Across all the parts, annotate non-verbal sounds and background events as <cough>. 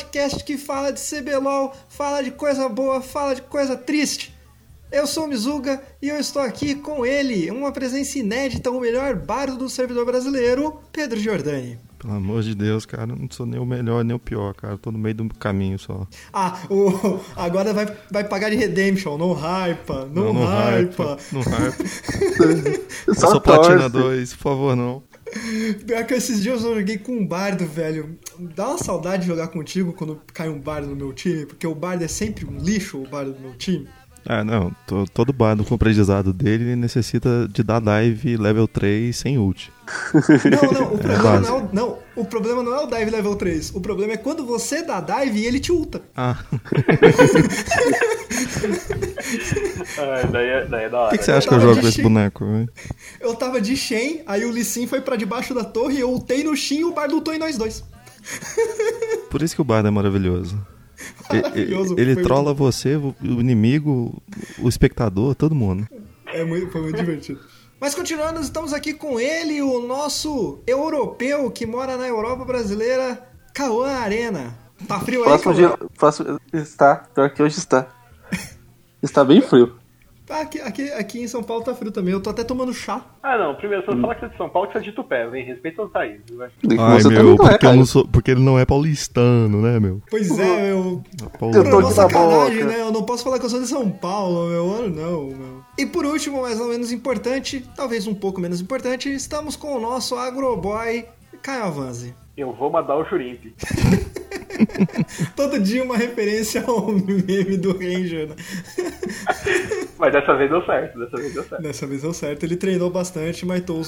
Podcast que fala de CBLOL, fala de coisa boa, fala de coisa triste. Eu sou o Mizuga e eu estou aqui com ele, uma presença inédita, o melhor bardo do servidor brasileiro, Pedro Giordani. Pelo amor de Deus, cara, não sou nem o melhor nem o pior, cara. Tô no meio do caminho só. Ah, o, agora vai, vai pagar de Redemption, não hypa, não, hypa. Não hypa. <laughs> eu sou Platina 2, por favor, não. Pior que esses dias eu joguei com um bardo, velho. Dá uma saudade de jogar contigo quando cai um bardo no meu time, porque o bardo é sempre um lixo, o bardo do meu time. Ah, não. todo bardo com o aprendizado dele necessita de dar dive level 3 sem ult. Não, não, o <laughs> é problema é não, é o, não, o problema não é o dive level 3. O problema é quando você dá dive e ele te ulta. Ah. <laughs> ah daí, é, daí é da hora. O que, que, você acha que eu jogo com esse boneco? Véio? Eu tava de Shen, aí o Lee Sin foi pra debaixo da torre, eu ultei no Shin e o bardo ultou em nós dois. Por isso que o bardo é maravilhoso. <laughs> Maravilhoso. Ele, ele trola você, o inimigo, o espectador, todo mundo. É muito, foi muito divertido. Mas continuando, estamos aqui com ele, o nosso europeu que mora na Europa brasileira, Cauã Arena. Tá frio aí, Cauã? Dia, próximo, está, pior que hoje está. Está bem frio. Aqui, aqui, aqui em São Paulo tá frio também. Eu tô até tomando chá. Ah, não. Primeiro, você hum. fala que você é de São Paulo, que você é de Tupé, vem. Respeita o Thaís. Ai, meu, porque, é, eu não sou, porque ele não é paulistano, né, meu? Pois é, meu. Eu tô de sacanagem, né? Eu não posso falar que eu sou de São Paulo, meu. Não, meu. E por último, mais ou menos importante, talvez um pouco menos importante, estamos com o nosso agroboy, Caio Avanzi. Eu vou mandar o Churimp. <laughs> <laughs> Todo dia uma referência ao meme do Ranger, né? <laughs> Mas dessa vez deu certo, dessa vez deu certo. Dessa vez deu certo. Ele treinou bastante, matou o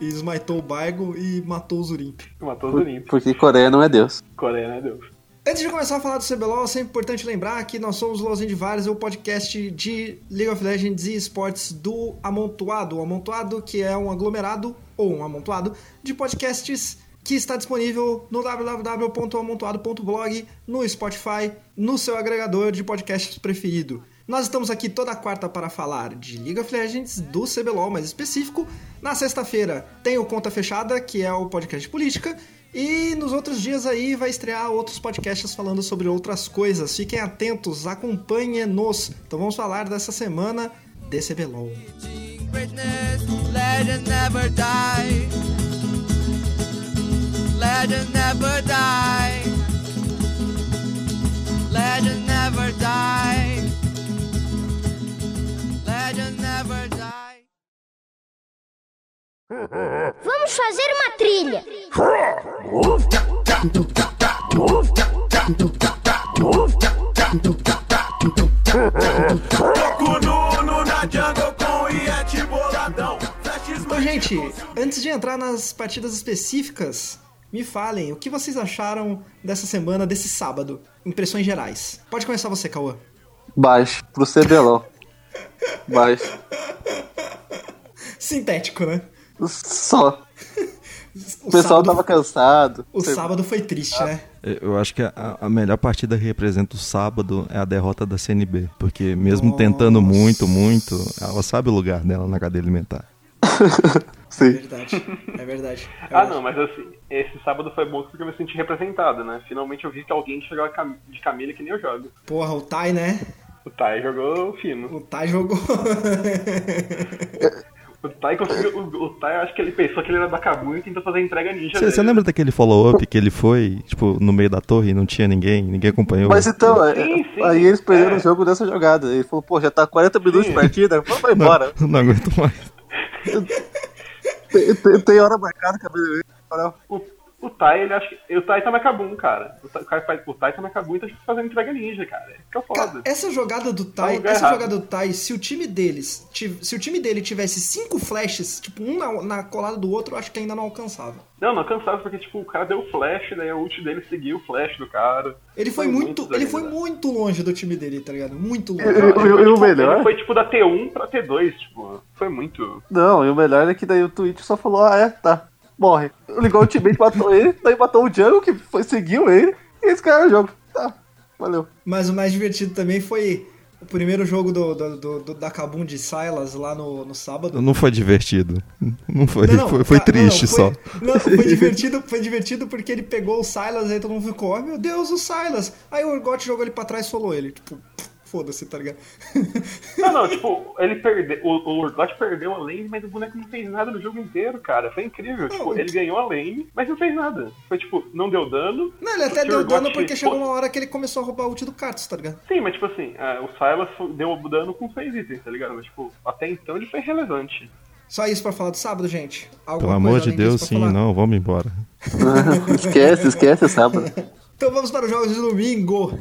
esmaitou o Baigo e matou o Zurimp. Matou o Zurimp. Porque Coreia não é Deus. Coreia não é Deus. Antes de começar a falar do CBLOL, é sempre importante lembrar que nós somos o Lozinho de Vários, o podcast de League of Legends e esportes do Amontoado. O Amontoado, que é um aglomerado, ou um amontoado, de podcasts que está disponível no www.amontoado.blog, no Spotify, no seu agregador de podcasts preferido. Nós estamos aqui toda quarta para falar de League of Legends, do CBLOL mais específico. Na sexta-feira tem o Conta Fechada, que é o podcast de política. E nos outros dias aí vai estrear outros podcasts falando sobre outras coisas. Fiquem atentos, acompanhem-nos. Então vamos falar dessa semana de CBLOL. Legend never die. Legend never die. Legend never die. Vamos fazer uma trilha. Então, gente, antes de entrar nas partidas específicas, me falem, o que vocês acharam dessa semana, desse sábado? Impressões gerais. Pode começar você, Cauã. Baixo, pro CBLOL. <laughs> Baixo. Sintético, né? Só. O, o pessoal sábado, tava cansado. O sábado foi triste, né? Eu acho que a, a, melhor partida que representa o sábado é a derrota da CNB. Porque mesmo Nossa. tentando muito, muito, ela sabe o lugar dela na cadeia alimentar. <laughs> Sim. É verdade. É verdade. É ah, não, mas assim, esse sábado foi bom porque eu me senti representado, né? Finalmente eu vi que alguém jogava de Camila que nem eu jogo. Porra, o Tai, né? O Tai jogou fino. O Tai jogou. <laughs> O Tai conseguiu. O, o Tai, acho que ele pensou que ele era da Kabu e tentou fazer a entrega ninja. Você lembra daquele follow-up que ele foi, tipo, no meio da torre e não tinha ninguém, ninguém acompanhou? Mas então, sim, sim, aí eles perderam é. o jogo dessa jogada. Ele falou, pô, já tá 40 minutos sim. de partida, vamos <laughs> embora. Não, não aguento mais. Tem, tem, tem, hora marcada, cabelo. O, o Tai, ele acha que. O Tai tá na Kabum, cara. O Tai, o tai tá na Kabum e tá fazendo entrega ninja, cara. É foda. Cara, essa jogada do Tai, tá essa errado. jogada do Tai, se o time deles. Se o time dele tivesse cinco flashes, tipo, um na, na colada do outro, eu acho que ainda não alcançava. Não, não alcançava, porque, tipo, o cara deu flash, daí a ult dele seguiu o flash do cara. Ele foi, foi muito. muito ele foi muito longe do time dele, tá ligado? Muito longe. E, o, tipo, melhor. Ele foi tipo da T1 pra T2, tipo, foi muito. Não, e o melhor é que daí o Twitch só falou, ah, é, tá morre. Ligou o ultimate, matou ele, daí matou o Jungle, que foi, seguiu ele, e esse cara o jogo. Tá, valeu. Mas o mais divertido também foi o primeiro jogo do, do, do- do- da Kabum de Silas lá no, no sábado. Não foi divertido. Não foi, Não, não, foi, foi triste não, só. foi- Não, foi <laughs> divertido, foi divertido porque ele pegou o Silas aí todo mundo ficou, ai meu Deus, o Silas. Aí o Urgot jogou ele pra trás e solou ele. Tipo, foda-se, tá ligado? <laughs> Não, não, tipo, ele perdeu. O, o Urgot perdeu a lane, mas o boneco não fez nada no jogo inteiro, cara. Foi incrível. Tipo, ele ganhou a lane, mas não fez nada. Foi tipo, não deu dano. Não, ele até deu dano porque chegou uma hora que ele começou a roubar o ult do Kartus, tá ligado? Sim, mas tipo assim, é, o Silas deu dano com seis itens, tá ligado? Mas tipo, até então ele foi relevante. Só isso pra falar do sábado, gente. Alguma Pelo amor de Deus, sim, falar? não, vamos embora. <laughs> <laughs> esquece, esquece, sábado. Então vamos para os jogos de domingo.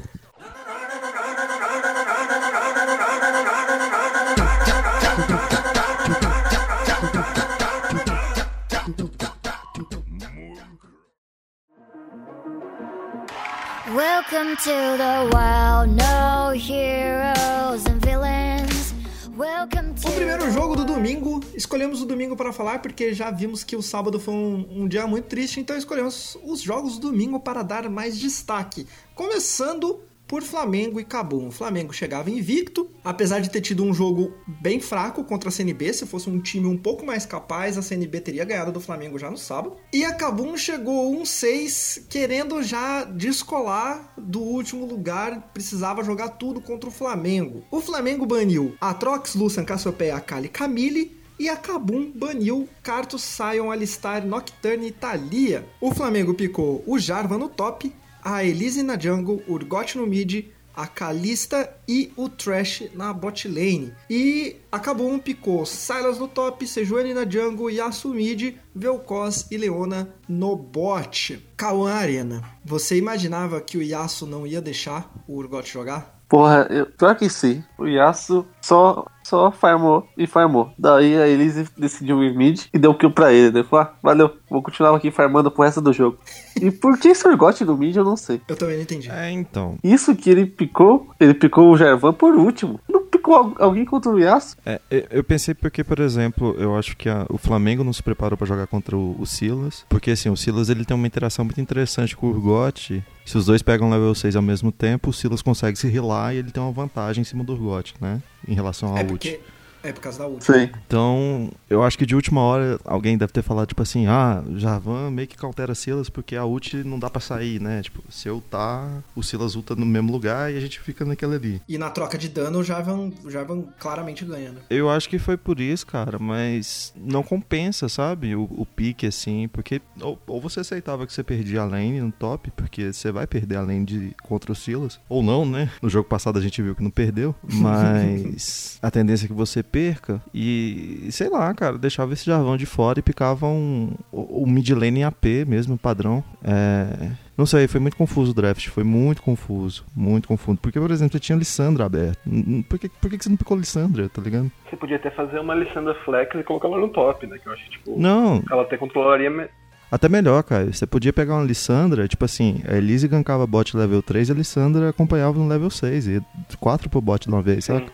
Welcome to the wild, no heroes and villains. Welcome to O primeiro jogo do domingo, escolhemos o domingo para falar porque já vimos que o sábado foi um, um dia muito triste, então escolhemos os jogos do domingo para dar mais destaque. Começando por Flamengo e Cabum. O Flamengo chegava invicto, apesar de ter tido um jogo bem fraco contra a CNB. Se fosse um time um pouco mais capaz, a CNB teria ganhado do Flamengo já no sábado. E a Cabum chegou 1-6, querendo já descolar do último lugar, precisava jogar tudo contra o Flamengo. O Flamengo baniu Atrox, Lucian, Cassiopeia, Akali, Camille e a Kabum baniu Cartus, Sion, Alistar, Nocturne e Thalia. O Flamengo picou o Jarvan no top, a Elise na jungle, o Urgot no mid, a Kalista e o Trash na bot lane. E a Kabum picou Silas no top, Sejuani na jungle, Yasuo mid, Vel'Koz e Leona no bot. Kawan Arena, você imaginava que o Yasuo não ia deixar o Urgot jogar? Porra, eu, pior que sim. O Yasuo só, só farmou e farmou. Daí a Elise decidiu ir mid e deu kill pra ele. Ele falou, ah, valeu, vou continuar aqui farmando pro resto do jogo. E por que esse Urgot no mid eu não sei. Eu também não entendi. É, então. Isso que ele picou, ele picou o Jarvan por último. Não picou al- alguém contra o Yasuo? É, eu- pensei porque, por exemplo, eu acho que a- o Flamengo não se preparou pra jogar contra o, o Silas. Porque, assim, o Silas ele tem uma interação muito interessante com o Urgot. Se os dois pegam level 6 ao mesmo tempo, o Silas consegue se rilar e ele tem uma vantagem em cima do Urgot, né? Em relação ao É ult. É por causa da ult. Sim. Então, eu acho que de última hora alguém deve ter falado, tipo assim, ah, o Jarvan meio que cautera Silas porque a ult não dá pra sair, né? Tipo, se eu tá, o Silas ulta no mesmo lugar e a gente fica naquela ali. E na troca de dano, o Jarvan, o Jarvan claramente ganha, né? Eu acho que foi por isso, cara, mas não compensa, sabe? O, o pique, assim, porque ou, ou você aceitava que você perdia a lane no top, porque você vai perder a lane de, contra o Silas, ou não, né? No jogo passado a gente viu que não perdeu, <laughs> mas a tendência é que você perca e, sei lá, cara, deixava esse Jarvão de fora e picava um, o mid lane em AP mesmo, padrão. É... Não sei, foi muito confuso o draft, foi muito confuso, muito confuso. Porque, por exemplo, você tinha Lissandra aberto. Por que, por que você não picou Lissandra, tá ligado? Você podia até fazer uma Alessandra Flex e colocar ela no top, né? Que eu acho tipo, Não, ela até controlaria. me- até melhor, cara. Você podia pegar uma Lissandra, tipo assim, a Elise gankava bot level 3 e a Lissandra acompanhava no level 6. E 4 pro bot de uma vez, sim.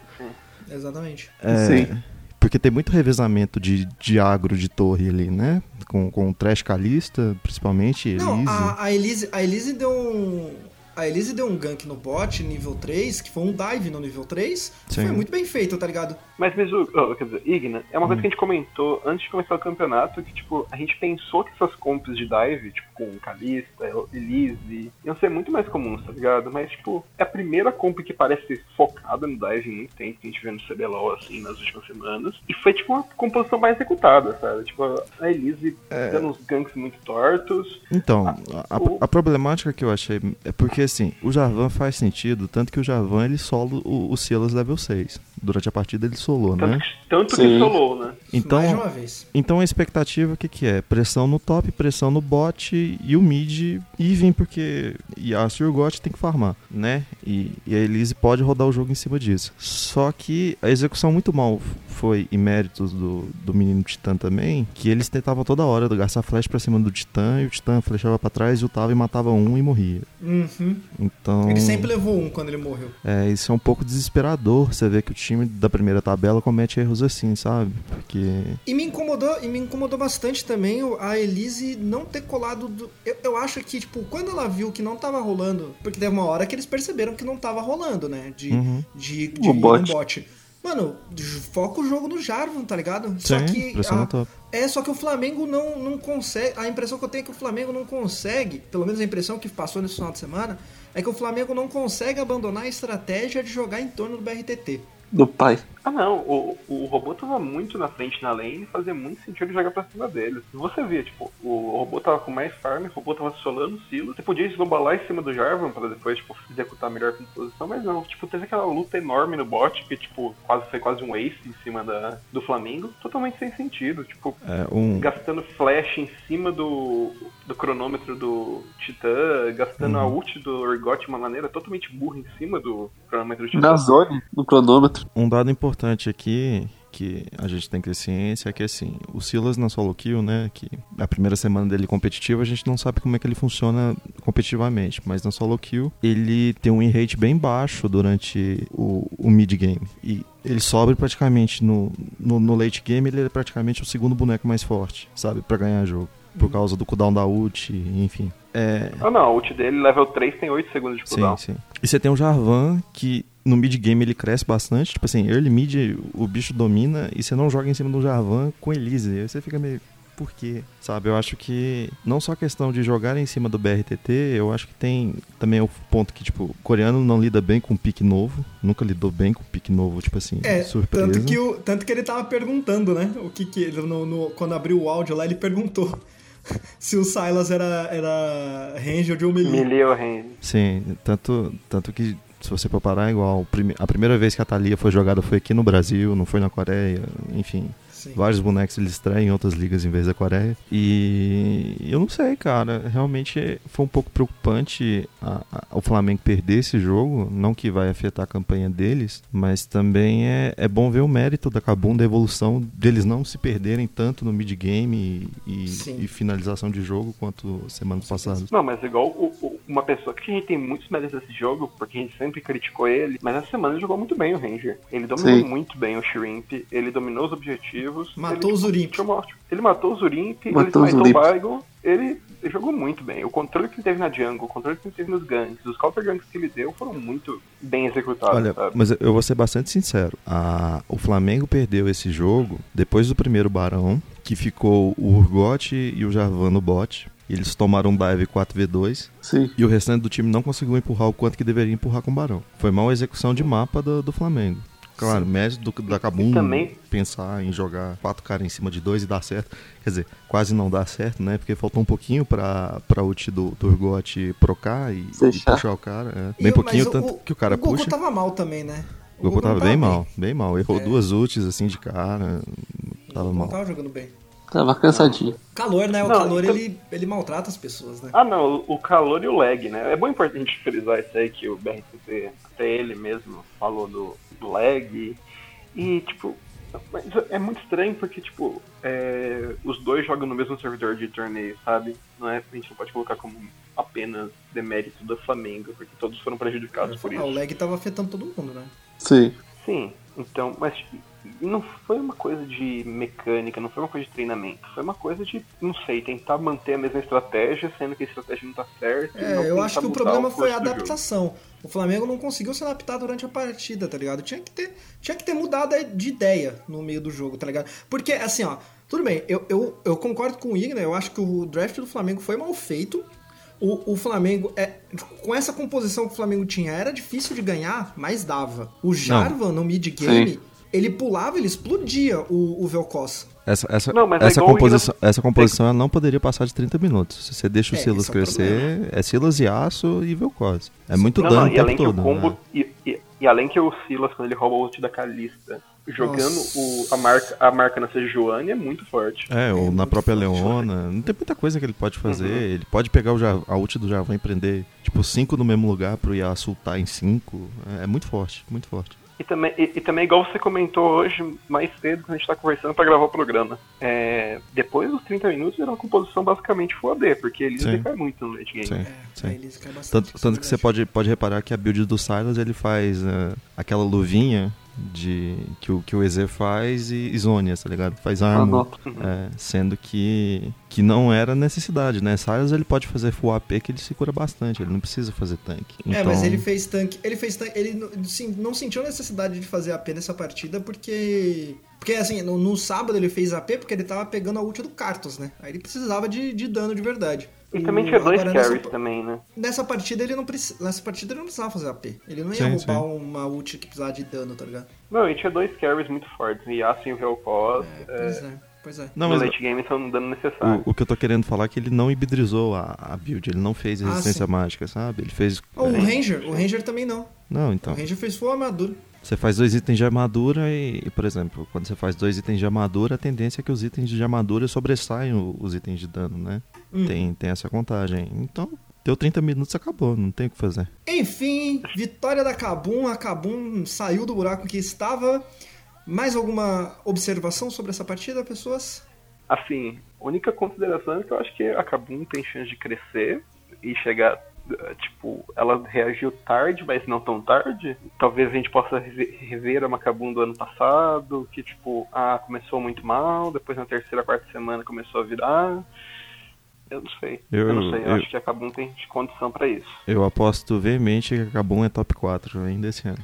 Exatamente. É, Sim. Porque tem muito revezamento de, de agro de torre ali, né? Com, com o Trash Calista, principalmente, Elise. Não, a, a Elise, a Elise deu um. A Elise deu um gank no bot, nível 3, que foi um dive no nível 3. que Sim. Foi muito bem feito, tá ligado? Mas, Mizu, oh, quer dizer, Igna, é uma coisa que a gente comentou antes de começar o campeonato, que, tipo, a gente pensou que essas comps de dive, tipo, com Kalista, Elise, iam ser muito mais comuns, tá ligado? Mas, tipo, é a primeira comp que parece ser focada no dive em muito tempo, que a gente vê no CBLOL, assim, nas últimas semanas. E foi, tipo, uma composição mais executada, sabe? Tipo, a Elise dando uns ganks muito tortos. Então, Ah, a, o- a problemática que eu achei é porque, assim, o Jarvan faz sentido, tanto que o Jarvan ele solo o, o Silas level 6. Durante a partida ele solou, Tanto, né? que, tanto que Sim. solou, né? Então, Mais de uma vez. Então a expectativa o que, que é? Pressão no top, pressão no bot e o mid even, porque Yasuo e Urgot tem que farmar, né? E, e a Elise pode rodar o jogo em cima disso. Só que a execução muito mal foi em méritos do, do menino Titã também, que eles tentavam toda hora gastar flash pra cima do Titã e o Titã flechava pra trás, ultava e matava um e morria. Uhum. Então. Ele sempre levou um quando ele morreu. É, isso é um pouco desesperador. Você vê que o time da primeira tabela comete erros assim, sabe? Porque. E me incomodou, e me incomodou bastante também a Elise não ter colado. do- Eu, eu acho que, tipo, quando ela viu que não tava rolando. Porque teve uma hora que eles perceberam que não tava rolando, né? De, Uhum. de, de O ir bot. no bot. Mano, foca o jogo no Jarvan, tá ligado? Só Sim, que. pressiona a- top. É, só que o Flamengo não, não consegue. A impressão que eu tenho é que o Flamengo não consegue, pelo menos a impressão que passou nesse final de semana, é que o Flamengo não consegue abandonar a estratégia de jogar em torno do BRTT. Do pai. Ah não, o, o robô tava muito na frente na lane e fazia muito sentido jogar pra cima dele. Você via, tipo, o robô tava com mais farm, o robô tava solando o silo. Você podia eslobalar em cima do Jarvan pra depois, tipo, executar a melhor composição, mas não, tipo, teve aquela luta enorme no bot que, tipo, quase foi quase um ace em cima da, do Flamengo. Totalmente sem sentido, tipo, É, um, gastando flash em cima do, do cronômetro do Titã, gastando a ult do Urgot de uma maneira totalmente burra em cima do cronômetro do Titã. Na zone, no cronômetro. um dado importante aqui que a gente tem que ter ciência é que assim, o Silas na solo kill, né, que a primeira semana dele competitiva, a gente não sabe como é que ele funciona competitivamente, mas na solo kill ele tem um win rate bem baixo durante o, o mid game e ele sobe praticamente no, no, no late game, ele é praticamente o segundo boneco mais forte, sabe, Pra ganhar jogo. Por causa do cooldown da ult, enfim. É, Ah não, a ult dele, level 3, tem 8 segundos de cooldown. Sim, sim. E você tem o Jarvan, que no mid game ele cresce bastante. Tipo assim, early mid o bicho domina e você não joga em cima do Jarvan com Elise. Aí você fica meio. Por quê? Sabe, eu acho que não só a questão de jogar em cima do BRTT, eu acho que tem também o ponto que, tipo, o coreano não lida bem com pique novo. Nunca lidou bem com pique novo, tipo assim, É, surpresa. tanto que, o, tanto que ele tava perguntando, né? O que que ele, no, no- quando abriu o áudio lá, ele perguntou <laughs> se o Silas era, era Ranger ou Melee. Melee ou range. Sim, tanto, tanto que se você for parar, é igual. A primeira vez que a Thalia foi jogada foi aqui no Brasil, não foi na Coreia, enfim. Sim. Vários bonecos eles estreiam em outras ligas em vez da Coreia. E eu não sei, cara. Realmente foi um pouco preocupante a- a- o Flamengo perder esse jogo. Não que vai afetar a campanha deles, mas também é, é bom ver o mérito da Kabum, da evolução deles não se perderem tanto no mid-game e, Sim. e finalização de jogo quanto semanas passadas. Não, mas igual o- o- uma pessoa que a gente tem muitos méritos desse jogo, porque a gente sempre criticou ele, mas essa semana ele jogou muito bem o Ranger. Ele dominou Sim. muito bem o Shrimp, ele dominou os objetivos. Matou ele, o Zurimp. Ele matou o Zurimp, Matou ele matou o. Baigon, ele jogou muito bem. O controle que ele teve na jungle, o controle que ele teve nos ganks, os counter ganks que ele deu foram muito bem executados, Olha, sabe? mas eu vou ser bastante sincero. A- o Flamengo perdeu esse jogo depois do primeiro Barão, que ficou o Urgot e o Jarvan no bot. Eles tomaram um dive 4v2 Sim. e o restante do time não conseguiu empurrar o quanto que deveria empurrar com o Barão. Foi mal execução de mapa do, do Flamengo. Claro, mérito do, da Kabum também- pensar em jogar quatro caras em cima de dois e dar certo. Quer dizer, quase não dá certo, né? Porque faltou um pouquinho pra, pra ult do, do Urgot procar e, e puxar o cara. é. Bem o- pouquinho, tanto que o cara o Goku puxa. tava mal também, né? O Goku tava não bem mal, bem mal. Errou É. duas ults assim de cara. O Tava Goku não mal. tava jogando bem. Tava cansadinho. Calor, né? O Não, calor, então- ele, ele maltrata as pessoas, né? Ah, não, o calor e o lag, né? É bom importante frisar isso aí que o BRTT, até ele mesmo, falou do, do lag. E, tipo, mas é muito estranho porque, tipo, é, os dois jogam no mesmo servidor de torneio, sabe? Não é, a gente não pode colocar como apenas demérito do Flamengo, porque todos foram prejudicados por Ah, o isso. lag tava afetando todo mundo, né? Sim. Sim, então, mas não foi uma coisa de mecânica, não foi uma coisa de treinamento, foi uma coisa de, não sei, tentar manter a mesma estratégia, sendo que a estratégia não tá certa. não É, eu acho que o problema o foi a adaptação. O Flamengo não conseguiu se adaptar durante a partida, tá ligado? Tinha que ter, tinha que ter mudado de ideia no meio do jogo, tá ligado? Porque, assim, ó, tudo bem, eu, eu, eu concordo com o Igor, eu acho que o draft do Flamengo foi mal feito. O, o Flamengo, é, com essa composição que o Flamengo tinha, era difícil de ganhar, mas dava. O Jarvan no mid-game, Sim. Ele pulava, ele explodia o, o Vel'Koz. Essa, essa, Não, mas é essa, o composição, essa composição ela não poderia passar de 30 minutos. Se você deixa o É, Silas esse é o crescer, é Silas e Aço e Vel'Koz. É muito Não, dano não, o tempo além que todo. o combo. né? E, e- e além que o Silas, quando ele rouba o ult da Kalista, jogando o, a, marca, a marca na Sejuani é muito forte. É, ou na própria forte. Leona. Não tem muita coisa que ele pode fazer. Uhum. Ele pode pegar o Jav- a ult do Javan e prender, tipo, cinco no mesmo lugar pro Yasuo ultar em cinco. É, é muito forte, muito forte. E também, e, e também, igual você comentou hoje, mais cedo, quando a gente tá conversando pra gravar o programa. É, depois dos 30 minutos era uma composição basicamente Full AD, porque eles Sim. decai muito no late game. Sim, É, sim. bastante, Tanto, tanto que você pode, pode reparar que a build do Silas ele faz eh, aquela luvinha de que o, que o EZ faz e, Zônia, tá ligado? Faz arma. É, sendo que, que não era necessidade, né? Silas ele pode fazer full AP que ele se cura bastante, ele não precisa fazer tanque. É, mas Então- ele fez tanque. Ele fez tanque. Ele não- sim, não sentiu necessidade de fazer AP nessa partida porque. Porque assim, no, no sábado ele fez AP porque ele tava pegando a ult do Cartos, né? Aí ele precisava de, de dano de verdade. E também O- tinha dois agora, nessa- carries também, né? Nessa partida ele não precisa. Nessa partida ele não precisava fazer AP. Ele não ia Sim, roubar sim. uma ult que precisava de dano, tá ligado? Não, e tinha dois carries muito fortes. O Yasuo e o Hellpos. Pois é, pois é. Não, no mas late game são dando necessário. o, o que eu tô querendo falar é que ele não hibridizou a, a build, ele não fez Ah, resistência sim. mágica, sabe? Ele fez. Oh, o é, Ranger, o Ranger também não. Não, O então. Ranger fez full armadura. Você faz dois itens de armadura e, e, por exemplo, quando você faz dois itens de armadura, a tendência é que os itens de armadura sobressaem o- os itens de dano, né? Hum. Tem, tem essa contagem. Então, deu 30 minutos acabou, não tem o que fazer. Enfim, vitória da Kabum. A Kabum saiu do buraco que estava. Mais alguma observação sobre essa partida, pessoas? Assim, a única consideração é que eu acho que a Kabum tem chance de crescer e chegar. Tipo, ela reagiu tarde, mas não tão tarde. Talvez a gente possa rever- rever a Macabum do ano passado, que tipo, ah, começou muito mal, depois na terceira, quarta semana começou a virar. Eu não sei. Eu, Eu- não sei, eu, eu- acho que a Kabum tem condição pra isso. Eu aposto veemente que a Kabum é top 4 ainda esse ano.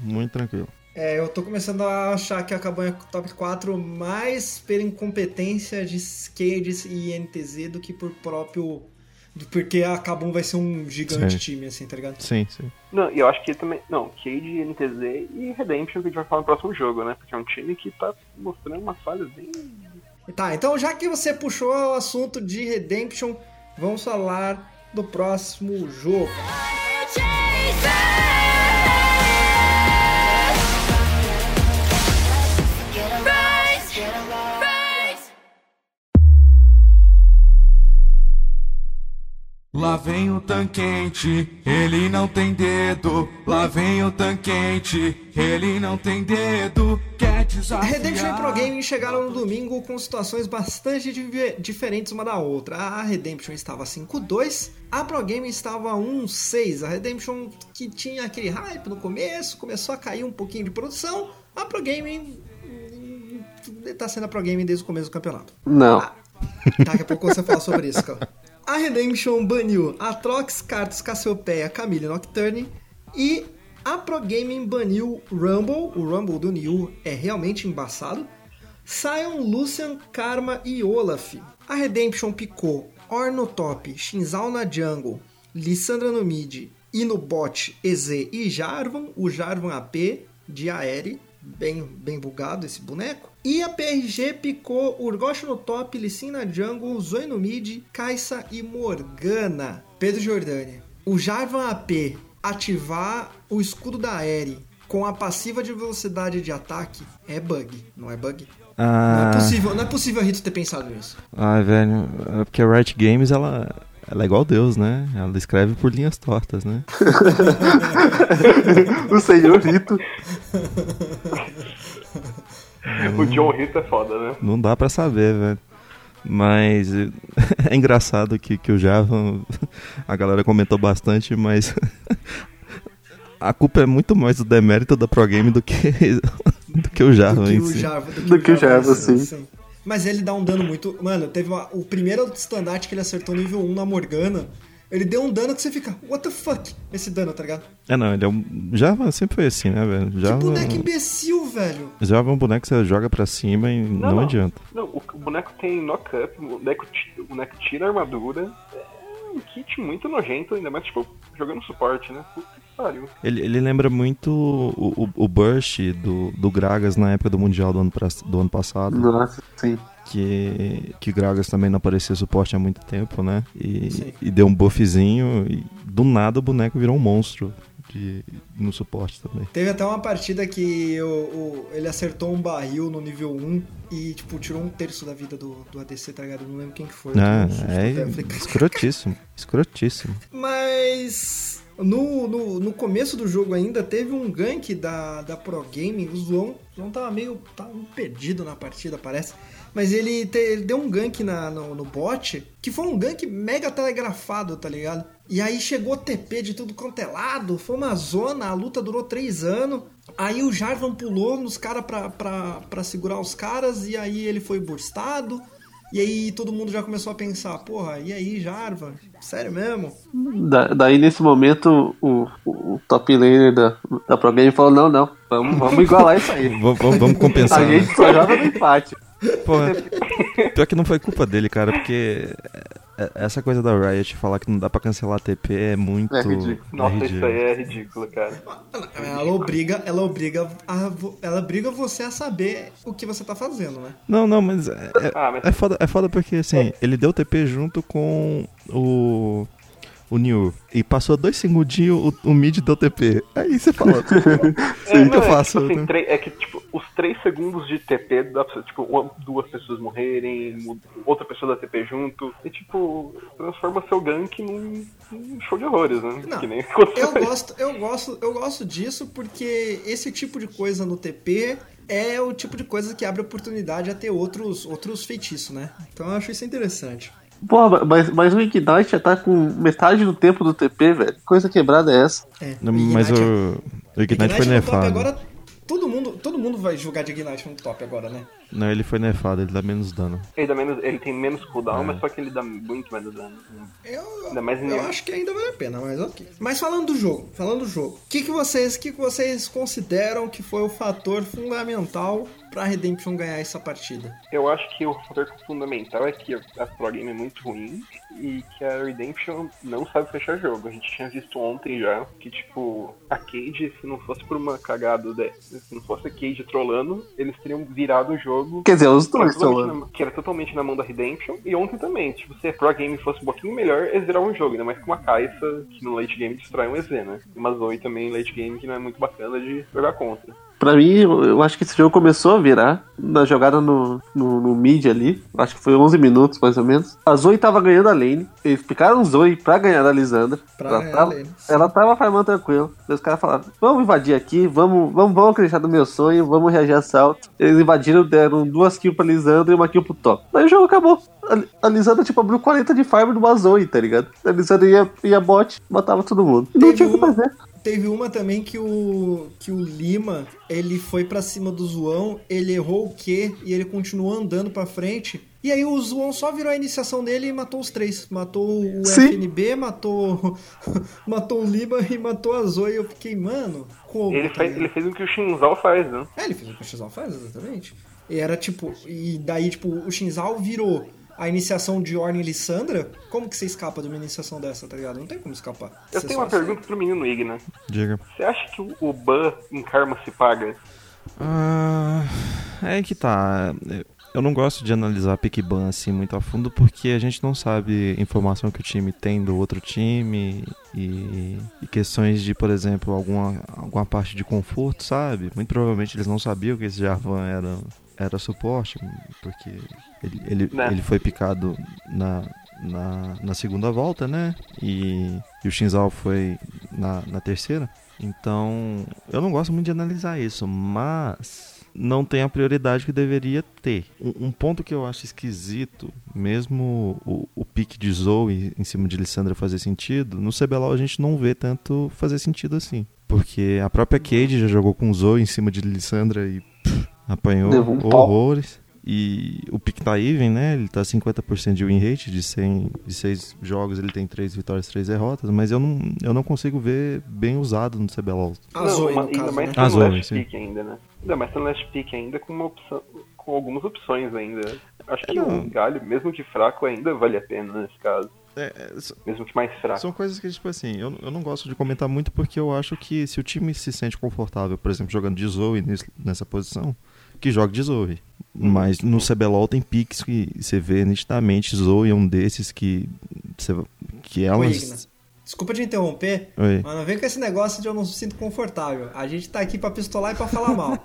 Muito tranquilo. É, eu tô começando a achar que a Kabum é top 4 mais pela incompetência de Cades e NTZ do que por próprio. Porque a Kabum vai ser um gigante Sim. time, assim, tá ligado? Sim, sim. Não, e eu acho que também. Não, Cade, NTZ e Redemption que a gente vai falar no próximo jogo, né? Porque é um time que tá mostrando umas falhas bem. Tá, então já que você puxou o assunto de Redemption, vamos falar do próximo jogo. Lá vem o tanquente, ele não tem dedo. Lá vem o tanquente, ele não tem dedo. Quer A desafiar? Redemption e Pro Gaming chegaram no domingo com situações bastante diferentes uma da outra. A Redemption estava 5-2, a Pro Gaming estava 1-6. A Redemption que tinha aquele hype no começo, começou a cair um pouquinho de produção. A Pro Gaming hum, tá sendo a Pro Gaming desde o começo do campeonato. Não. Daqui a pouco você fala sobre isso, cara. A Redemption baniu Atrox, Cartus, Cassiopeia, Camille Nocturne. E a Pro Gaming baniu Rumble. O Rumble do New é realmente embaçado. Sion, Lucian, Karma e Olaf. A Redemption picou Or no top, Shinzal na jungle, Lissandra no mid e no bot EZ e Jarvan. O Jarvan AP de Aere. Bem, bem bugado esse boneco. E a PRG picou Urgosh no top, Lissin na jungle, Zoe no mid, Kaisa e Morgana. Pedro Jordânia. O Jarvan AP ativar o escudo da Aere com a passiva de velocidade de ataque é bug, não é bug? Não Ah, é possível, não é possível a Rito ter pensado nisso. ai, velho, é porque a Riot Games, ela, ela é igual Deus, né? Ela escreve por linhas tortas, né? <laughs> o senhor Rito. O John Rito é foda, né? Não dá pra saber, velho. Mas <laughs> é engraçado que, que o Java, <laughs> a galera comentou bastante, mas a culpa é muito mais do demérito da Pro Game do que, do que o Java do que em o si. Jarvan. Do que o Jarvan, sim, sim. Mas ele dá um dano muito. Mano, teve uma- o primeiro standard que ele acertou nível 1 na Morgana. Ele deu um dano que você fica, what the fuck? Esse dano, tá ligado? É, não, ele é um. Java sempre foi assim, né, velho? Que Java, boneco imbecil, velho. Java é um boneco que você joga pra cima e não, não. adianta. Não, o boneco tem knock-up, o boneco, o boneco tira a armadura. É um kit muito nojento, ainda mais, tipo, jogando suporte, né? Puta que pariu. Ele, ele lembra muito o, o, o Burst do, do Gragas na época do Mundial do ano, pra- do ano passado. Nossa, sim. que, que Gragas também não aparecia suporte há muito tempo, né? E, Sim. e deu um buffzinho e do nada o boneco virou um monstro no suporte também. Teve até uma partida que ele acertou um barril no nível 1 e, tipo, tirou um terço da vida do, do ADC, tá ligado? Eu Não lembro quem que foi. Ah, susto é falei, "Caralho". escrotíssimo, escrotíssimo. Mas No, no, no começo do jogo ainda, teve um gank da, da Pro Game. O João, o João tava meio tava perdido na partida, parece. Mas ele, te- ele deu um gank na, no, no bot, que foi um gank mega telegrafado, tá ligado? E aí chegou TP de tudo quanto é lado, foi uma zona, a luta durou três anos. Aí o Jarvan pulou nos caras pra, pra, pra segurar os caras, e aí ele foi burstado. E aí todo mundo já começou a pensar, porra, e aí, Jarvan? Sério mesmo? Da- daí nesse momento o, o, o top laner da, da Pro Game falou: não, não, vamos, vamos igualar isso aí. <laughs> Vamos, vamos- compensar. A né? gente só joga no empate. Porra, <laughs> pior que não foi culpa dele, cara, porque é- essa coisa da Riot falar que não dá pra cancelar TP é muito. É ridículo. Nossa, é isso aí é ridículo, cara. Ela obriga, ela obriga, a, ela obriga você a saber o que você tá fazendo, né? Não, não, mas é, é, Ah, mas é foda, é foda porque assim, ele deu TP junto com o. O New. E passou dois segundinhos, o, o mid deu TP. Aí você fala. <laughs> o que não, eu é, faço? tipo assim, né? três- é que, tipo, os três segundos de TP dá pra, tipo, uma- duas pessoas morrerem, outra pessoa dá TP junto, e, tipo, transforma seu gank num, num show de horrores, né? Não, que nem Eu gosto, eu gosto, eu gosto disso porque esse tipo de coisa no TP é o tipo de coisa que abre oportunidade a ter outros, outros feitiços, né? Então eu acho isso interessante. Porra, mas, mas o Ignite já tá com metade do tempo do TP, velho. Que Coisa quebrada é essa? É, Não, Mas Ignite- o, o Ignite, foi no top nerfado. agora, todo mundo, todo mundo vai jogar de Ignite no top agora, né? Não, ele foi nerfado, ele dá menos dano. Ele, dá menos, ele tem menos cooldown, É. mas só que ele dá muito menos dano. Eu, Ainda mais eu acho que ainda vale a pena, mas ok. Mas falando do jogo, falando do jogo, o que, que vocês, que, que vocês consideram que foi o fator fundamental pra Redemption ganhar essa partida? Eu acho que o fator fundamental é que a Pro Game é muito ruim e que a Redemption não sabe fechar jogo. A gente tinha visto ontem já que, tipo, a Cade, se não fosse por uma cagada, de, se não fosse a Cade trollando, eles teriam virado o jogo. Quer dizer, os dois na- que era totalmente na mão da Redemption. E ontem também, tipo, se a Pro Game fosse um pouquinho melhor, eles viravam o jogo. Ainda mais com uma Caixa que no late game destrói um EZ, né? E uma Zoe também late game que não é muito bacana de jogar contra. Pra mim, eu acho que esse jogo começou a virar na jogada no, no, no mid ali. Acho que foi 11 minutos, mais ou menos. A Zoe tava ganhando a lane. Eles picaram Zoe pra ganhar da Lisandra. Pra ela, ganhar a tava, lane. ela tava farmando tranquilo. Daí os caras falaram, vamos invadir aqui, vamos, vamos, vamos acreditar no meu sonho, vamos reagir a assalto. Eles invadiram, deram duas kills pra Lisandra e uma kill pro top. Daí o jogo acabou. A, a Lisandra, tipo, abriu 40 de farm numa Zoe, tá ligado? A Lisandra ia, ia bot, matava todo mundo. Não tinha o que fazer. Teve uma também que o, que o Lima, ele foi pra cima do Zoão, ele errou o Q e ele continuou andando pra frente. E aí o Zoão só virou a iniciação dele e matou os três. Matou o Sim. FNB, matou, <laughs> matou o Lima e matou a Zoe. Eu fiquei, mano, como? Ele, tá ligado? ele fez o que o Shinzal faz, né? É, ele fez o que o Shinzal faz, exatamente. E era tipo, e daí, tipo, o Shinzal virou a iniciação de Orne e Lissandra. Como que você escapa de uma iniciação dessa, tá ligado? Não tem como escapar. Eu tenho uma pergunta pro menino Igna. Diga. Você acha que o- o ban em Karma se paga? Ah, é que tá. Eu não gosto de analisar pick ban assim muito a fundo porque a gente não sabe informação que o time tem do outro time e, e questões de, por exemplo, alguma, alguma parte de conforto, sabe? Muito provavelmente eles não sabiam que esse Jarvan era, era suporte, porque ele, ele, Né. ele foi picado na, na, na segunda volta, né? E, e o Shinzal foi na, na terceira. Então, eu não gosto muito de analisar isso, mas não tem a prioridade que deveria ter. Um, um ponto que eu acho esquisito, mesmo o, o pique de Zoe em cima de Lissandra fazer sentido, no CBLOL a gente não vê tanto fazer sentido assim. Porque a própria Cade já jogou com Zoe em cima de Lissandra e pff, apanhou um horrores. E o pick tá even, né? Ele tá 50% de win rate, de 100, de 6 jogos ele tem 3 vitórias, 3 derrotas, mas eu não, eu não consigo ver bem usado no CBLOL. A Zoe, uma- no ainda caso, mais né? A no Zoe, last sim. pick ainda, né? Ainda mais tá no last pick ainda com uma opção, com algumas opções ainda. Acho que não. o galho, mesmo que fraco, ainda vale a pena nesse caso. É, é, Mesmo que mais fraco. são coisas que, tipo assim, eu, eu não gosto de comentar muito porque eu acho que se o time se sente confortável, por exemplo, jogando de Zoe nessa posição, que jogue de Zoe. Mas no CBLOL tem picks que você vê nitidamente Zoe é um desses que, você, que elas... Igna, Desculpa te interromper, Oi. mas não vem com esse negócio de eu não me sinto confortável. A gente tá aqui pra pistolar e pra falar mal. <laughs>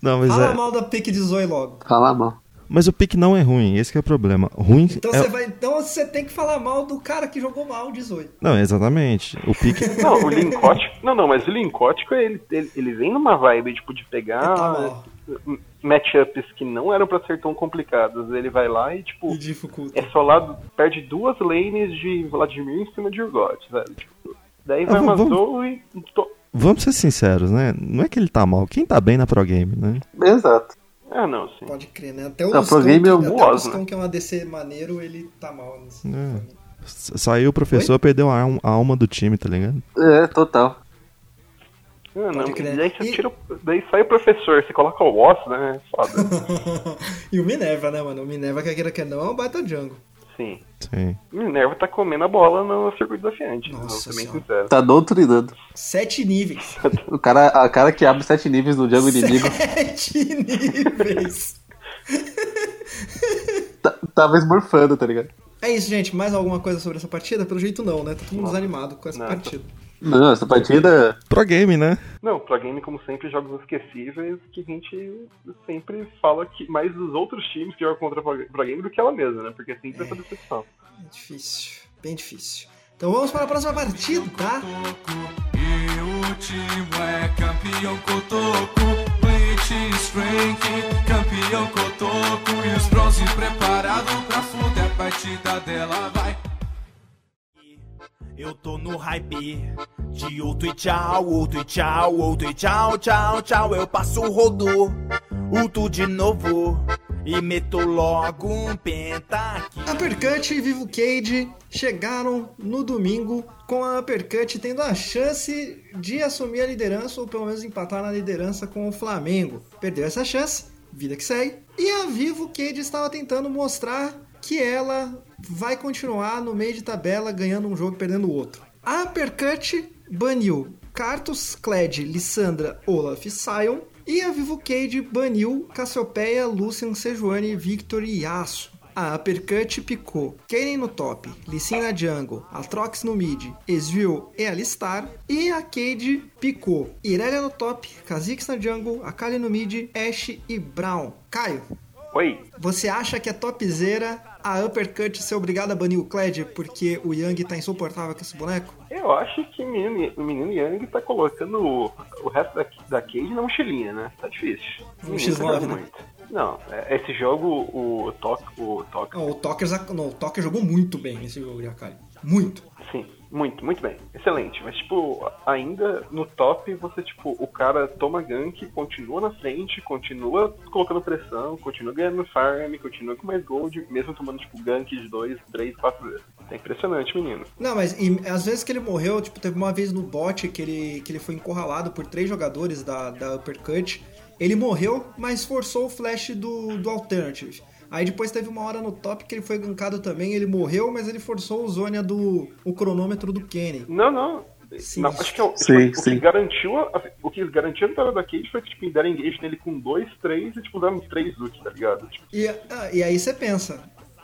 Não, mas Fala é... mal da pique de Zoe logo. Fala mal. Mas o pique não é ruim, esse que é o problema. Ruim Então é... você vai. Então você tem que falar mal do cara que jogou mal 18. Não, exatamente. O pique... <laughs> Não, o Lincótico. Não, não, mas o Lincótico, ele, ele, ele vem numa vibe, tipo, de Tá pegar mal. matchups que não eram pra ser tão complicados. Ele vai lá e, tipo, E é só lá, perde duas lanes de Vladimir em cima de Urgot, velho. Tipo, daí vai Ah, uma vamos- e. to- Vamos ser sinceros, né? Não é que ele tá mal. Quem tá bem na Pro Game, né? Exato. Ah, não, sim. Pode crer, né? Até o Luscão, pro game que, é um até o né? que é um ADC maneiro, ele tá mal nesse. É. Saiu o professor, perdeu a, alma- do time, tá ligado? É, total. Ah, não, crer. daí você E- tira. o- Daí sai o professor, você coloca o Woss, né? Foda. <laughs> e o Minerva, né, mano? O Minerva, quer queira que não, é um baita jungle. Sim. Sim. Minerva tá comendo a bola no circuito desafiante. Nossa Nossa, bem Senhora. sincero. Tá doutrinando. Sete níveis. O cara, a cara que abre sete níveis no jungle inimigo <laughs> Sete níveis. <laughs> tá- tava esmorfando, tá ligado? É isso, gente. Mais alguma coisa sobre essa partida? Pelo jeito não, né? Tá todo mundo desanimado com essa Não. partida. Não, essa partida. Pro Game, né? Não, Pro Game, como sempre, jogos esquecíveis que a gente sempre fala que mais dos outros times que jogam contra a Pro Game do que ela mesma, né? Porque sempre essa decepção. É difícil. Bem difícil. Então vamos para a próxima partida, tá? E o time é campeão cotoco, Strength, campeão cotoco E os bronze preparados pra fuder a partida dela, vai Eu tô no hype de outro e tchau, outro e tchau, outro e tchau, tchau, tchau. Eu passo o rodo, ulto de novo e meto logo um pentakill. Uppercut e Vivo Cage chegaram no domingo com a Uppercut tendo a chance de assumir a liderança ou pelo menos empatar na liderança com o Flamengo. Perdeu essa chance, vida que segue. E a Vivo Cage estava tentando mostrar que ela vai continuar no meio de tabela ganhando um jogo e perdendo o outro. A Uppercut baniu Cartus, Kled, Lissandra, Olaf e Sion. E a Vivo Cage baniu Cassiopeia, Lucian, Sejuani, Victor e Yasuo. A Uppercut picou Kayn no top, Lee Sin na jungle, Atrox no mid, Ezreal e Alistar. E a Cade picou Irelia no top, Kha'Zix na jungle, Akali no mid, Ashe e Brown. Caio, Oi, você acha que é topzera a Uppercut ser obrigada a banir o Kled porque o Yang tá insuportável com esse boneco? eu acho que o menino, o menino Yang tá colocando o, o resto da, da Cage na mochilinha, né? Tá difícil. Menino X9, tá jogando né? muito. Não, é- esse jogo, o Toque, o Toque, Não, o Toker, o Toker jogou muito bem esse jogo de Akali. Muito. Muito, muito bem. Excelente. Mas, tipo, ainda no top, você, tipo, o cara toma gank, continua na frente, continua colocando pressão, continua ganhando farm, continua com mais gold, mesmo tomando, tipo, gank de 2, 3, 4 vezes. É impressionante, menino. Não, mas e, às vezes que ele morreu, tipo, teve uma vez no bot que ele, que ele foi encurralado por três jogadores da, da Uppercut. Ele morreu, mas forçou o flash do, do Alternative. Aí depois teve uma hora no top que ele foi gankado também, ele morreu, mas ele forçou o Zônia do o cronômetro do Kenny. Não, não. Sim. Não, acho que é o, Sim, tipo, o sim. que garantiu a- o que garantiu a vitória da Cage foi que tipo, deram engage nele com 2, 3 e tipo, deram 3 ult, tá ligado? Tipo, E, ah, e aí você pensa,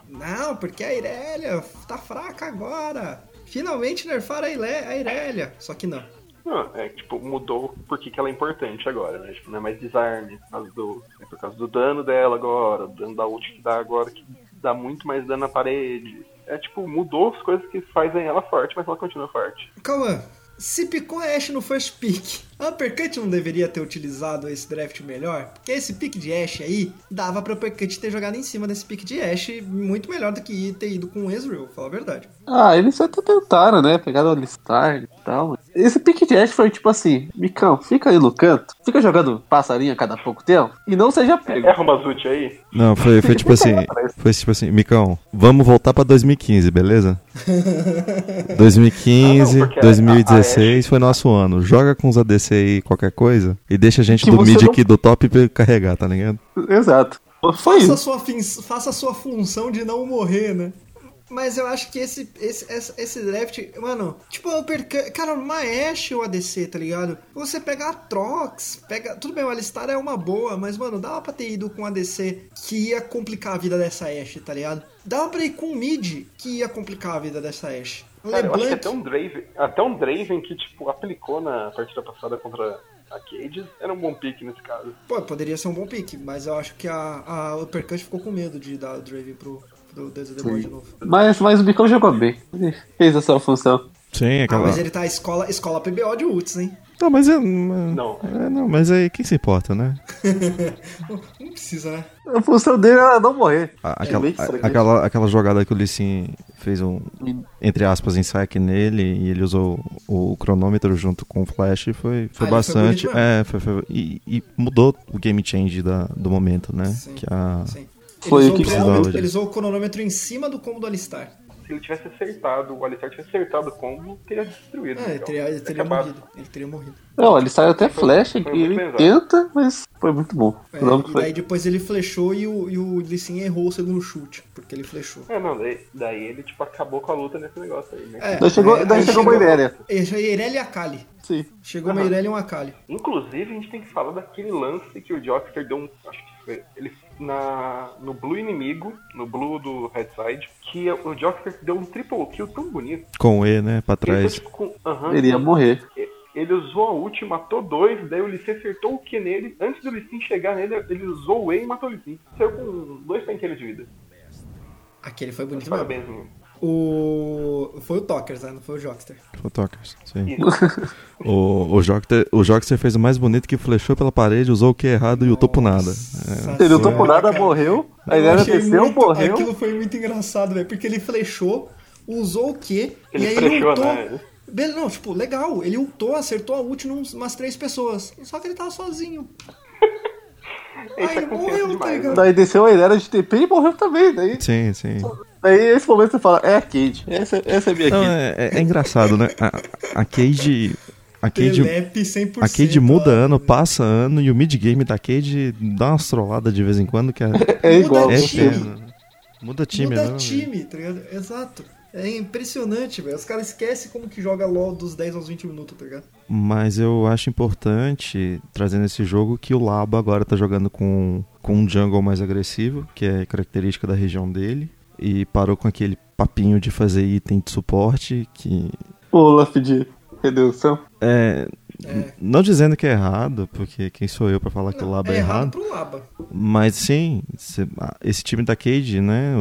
não, porque a Irelia tá fraca agora. Finalmente nerfaram a Ile- a Irelia. Só que não. Não, é, tipo, mudou porque que ela é importante agora, né? Tipo, não é mais desarme, por causa do, é por causa do dano dela agora, o dano da ult que dá agora, que dá muito mais dano na parede. É tipo, mudou as coisas que fazem ela forte, mas ela continua forte. Calma, se picou a Ashe no first pick, Uppercut não deveria ter utilizado esse draft melhor? Porque esse pick de Ashe aí, dava pra Uppercut ter jogado em cima desse pick de Ashe muito melhor do que ter ido com o Ezreal, falar a verdade. Ah, eles até tentaram, né? Pegaram o Alistar e tal. Esse pick de Ash foi tipo assim: Micão, fica aí no canto, fica jogando passarinho a cada pouco tempo e não seja pego. Erra umas ult aí? Não, foi, foi tipo assim. Foi tipo assim, Micão, vamos voltar pra 2015, beleza? <laughs> 2015, Ah, não, porque a- 2016 foi nosso ano. Joga com os ADC aí, qualquer coisa, e deixa a gente Que do mid não- aqui do top carregar, tá ligado? Exato. Foi Faça sua fin- faça a sua função de não morrer, né? Mas eu acho que esse, esse, esse, esse draft, mano, tipo, perca, cara, uma Ashe ou ADC, tá ligado? Você pega a Trox, pega. Tudo bem, o Alistar é uma boa, mas, mano, dava pra ter ido com ADC que ia complicar a vida dessa Ashe, tá ligado? Dava pra ir com um mid que ia complicar a vida dessa Ashe. Cara, eu acho que LeBlanc. até um Draven, até um Draven que, tipo, aplicou na partida passada contra a Cage era um bom pick nesse caso. Pô, poderia ser um bom pick, mas eu acho que a, a Uppercut ficou com medo de dar o Draven pro, pro de novo. Mas, mas o Bicão jogou bem. Ele fez a sua função. Sim, Ah, aquela. mas ele tá escola, escola PBO de Uts, hein? Não, mas é. Não. É, não, mas aí quem se importa, né? <laughs> Não precisa, né? A função dele era não morrer. A- É Aquela, a- aquela, aquela jogada que o Lissin fez um, entre aspas, ensaque nele e ele usou o, cronômetro junto com o flash foi, foi Ah, foi bastante. mesmo. é, foi, foi- e, e mudou o game change da, do momento, né? Sim. Que a, Sim. Foi ele o que precisava Ele usou o cronômetro em cima do combo do Alistar. Se ele tivesse acertado, o Alistar tivesse acertado o combo, teria destruído. É, ele teria, ele teria morrido. Ele teria morrido. Não, ele saiu até Foi- aqui, muito ele tenta, mas foi muito bom. É, Não, e foi- daí depois ele flechou e o, e o Lee Sin errou o segundo chute, porque ele flechou. É, não, daí, daí ele, tipo, acabou com a luta nesse negócio aí, né? É, Daí chegou, é, daí aí chegou uma Irelia. Irelia e a Kali. Sim. Chegou uma Irelia e uma Kali. Inclusive, a gente tem que falar daquele lance que o Jockster deu um. Acho que foi. Ele na, no Blue inimigo, no Blue do Red Side, que o Jockster deu um triple kill tão bonito. com o E, né? Pra Ele, trás. tipo, com, aham, Ele ia morrer. ele usou a ult, matou dois, daí o Lee Sin acertou o Q nele. Antes do Lee Sin chegar nele, ele usou o E e matou o Lee Sin. Saiu com dois penqueiros de vida. Aquele foi bonito mesmo. Parabéns, menino. O... Foi o Tokers, né? Não foi o Jockster. Photokers, sim. Isso. O, o, Jockster, o Jockster fez o mais bonito que flechou pela parede, usou o que errado e o topo nada. É. Ele lutou por Senhora, nada, morreu. A achei desceu, muito- morreu. Aquilo foi muito engraçado, velho. Porque ele flechou, usou o quê? Ele e aí flechou, ele ultou. né? Não, tipo, legal. Ele ultou, acertou a ult em umas três pessoas. Só que ele tava sozinho. <laughs> Aí ele morreu, tá ligado? Daí desceu a Irelia de TP e morreu também. Daí, Sim, sim. daí esse momento você fala, é a Cade. Essa, essa é a minha Não, Cade. é, é- é engraçado, né? A, a Cade. A Cade, Telepe 100%. a Cade muda ano, né? passa ano, e o mid-game da Cade dá umas trolladas de vez em quando que é, <laughs> É igual. é Muda time. eterno. Muda time, Muda né? time, tá ligado? Exato. É impressionante, velho. Os caras esquecem como que joga LOL dos 10 aos 20 minutos, tá ligado? Mas eu acho importante, trazendo esse jogo, que o Labo agora tá jogando com, com um jungle mais agressivo, que é característica da região dele, e parou com aquele papinho de fazer item de suporte, que Olaf de redenção. é... É. Não dizendo que é errado, porque quem sou eu pra falar que o Labo é, é errado errado. Laba. Mas sim, esse time da Cade, né?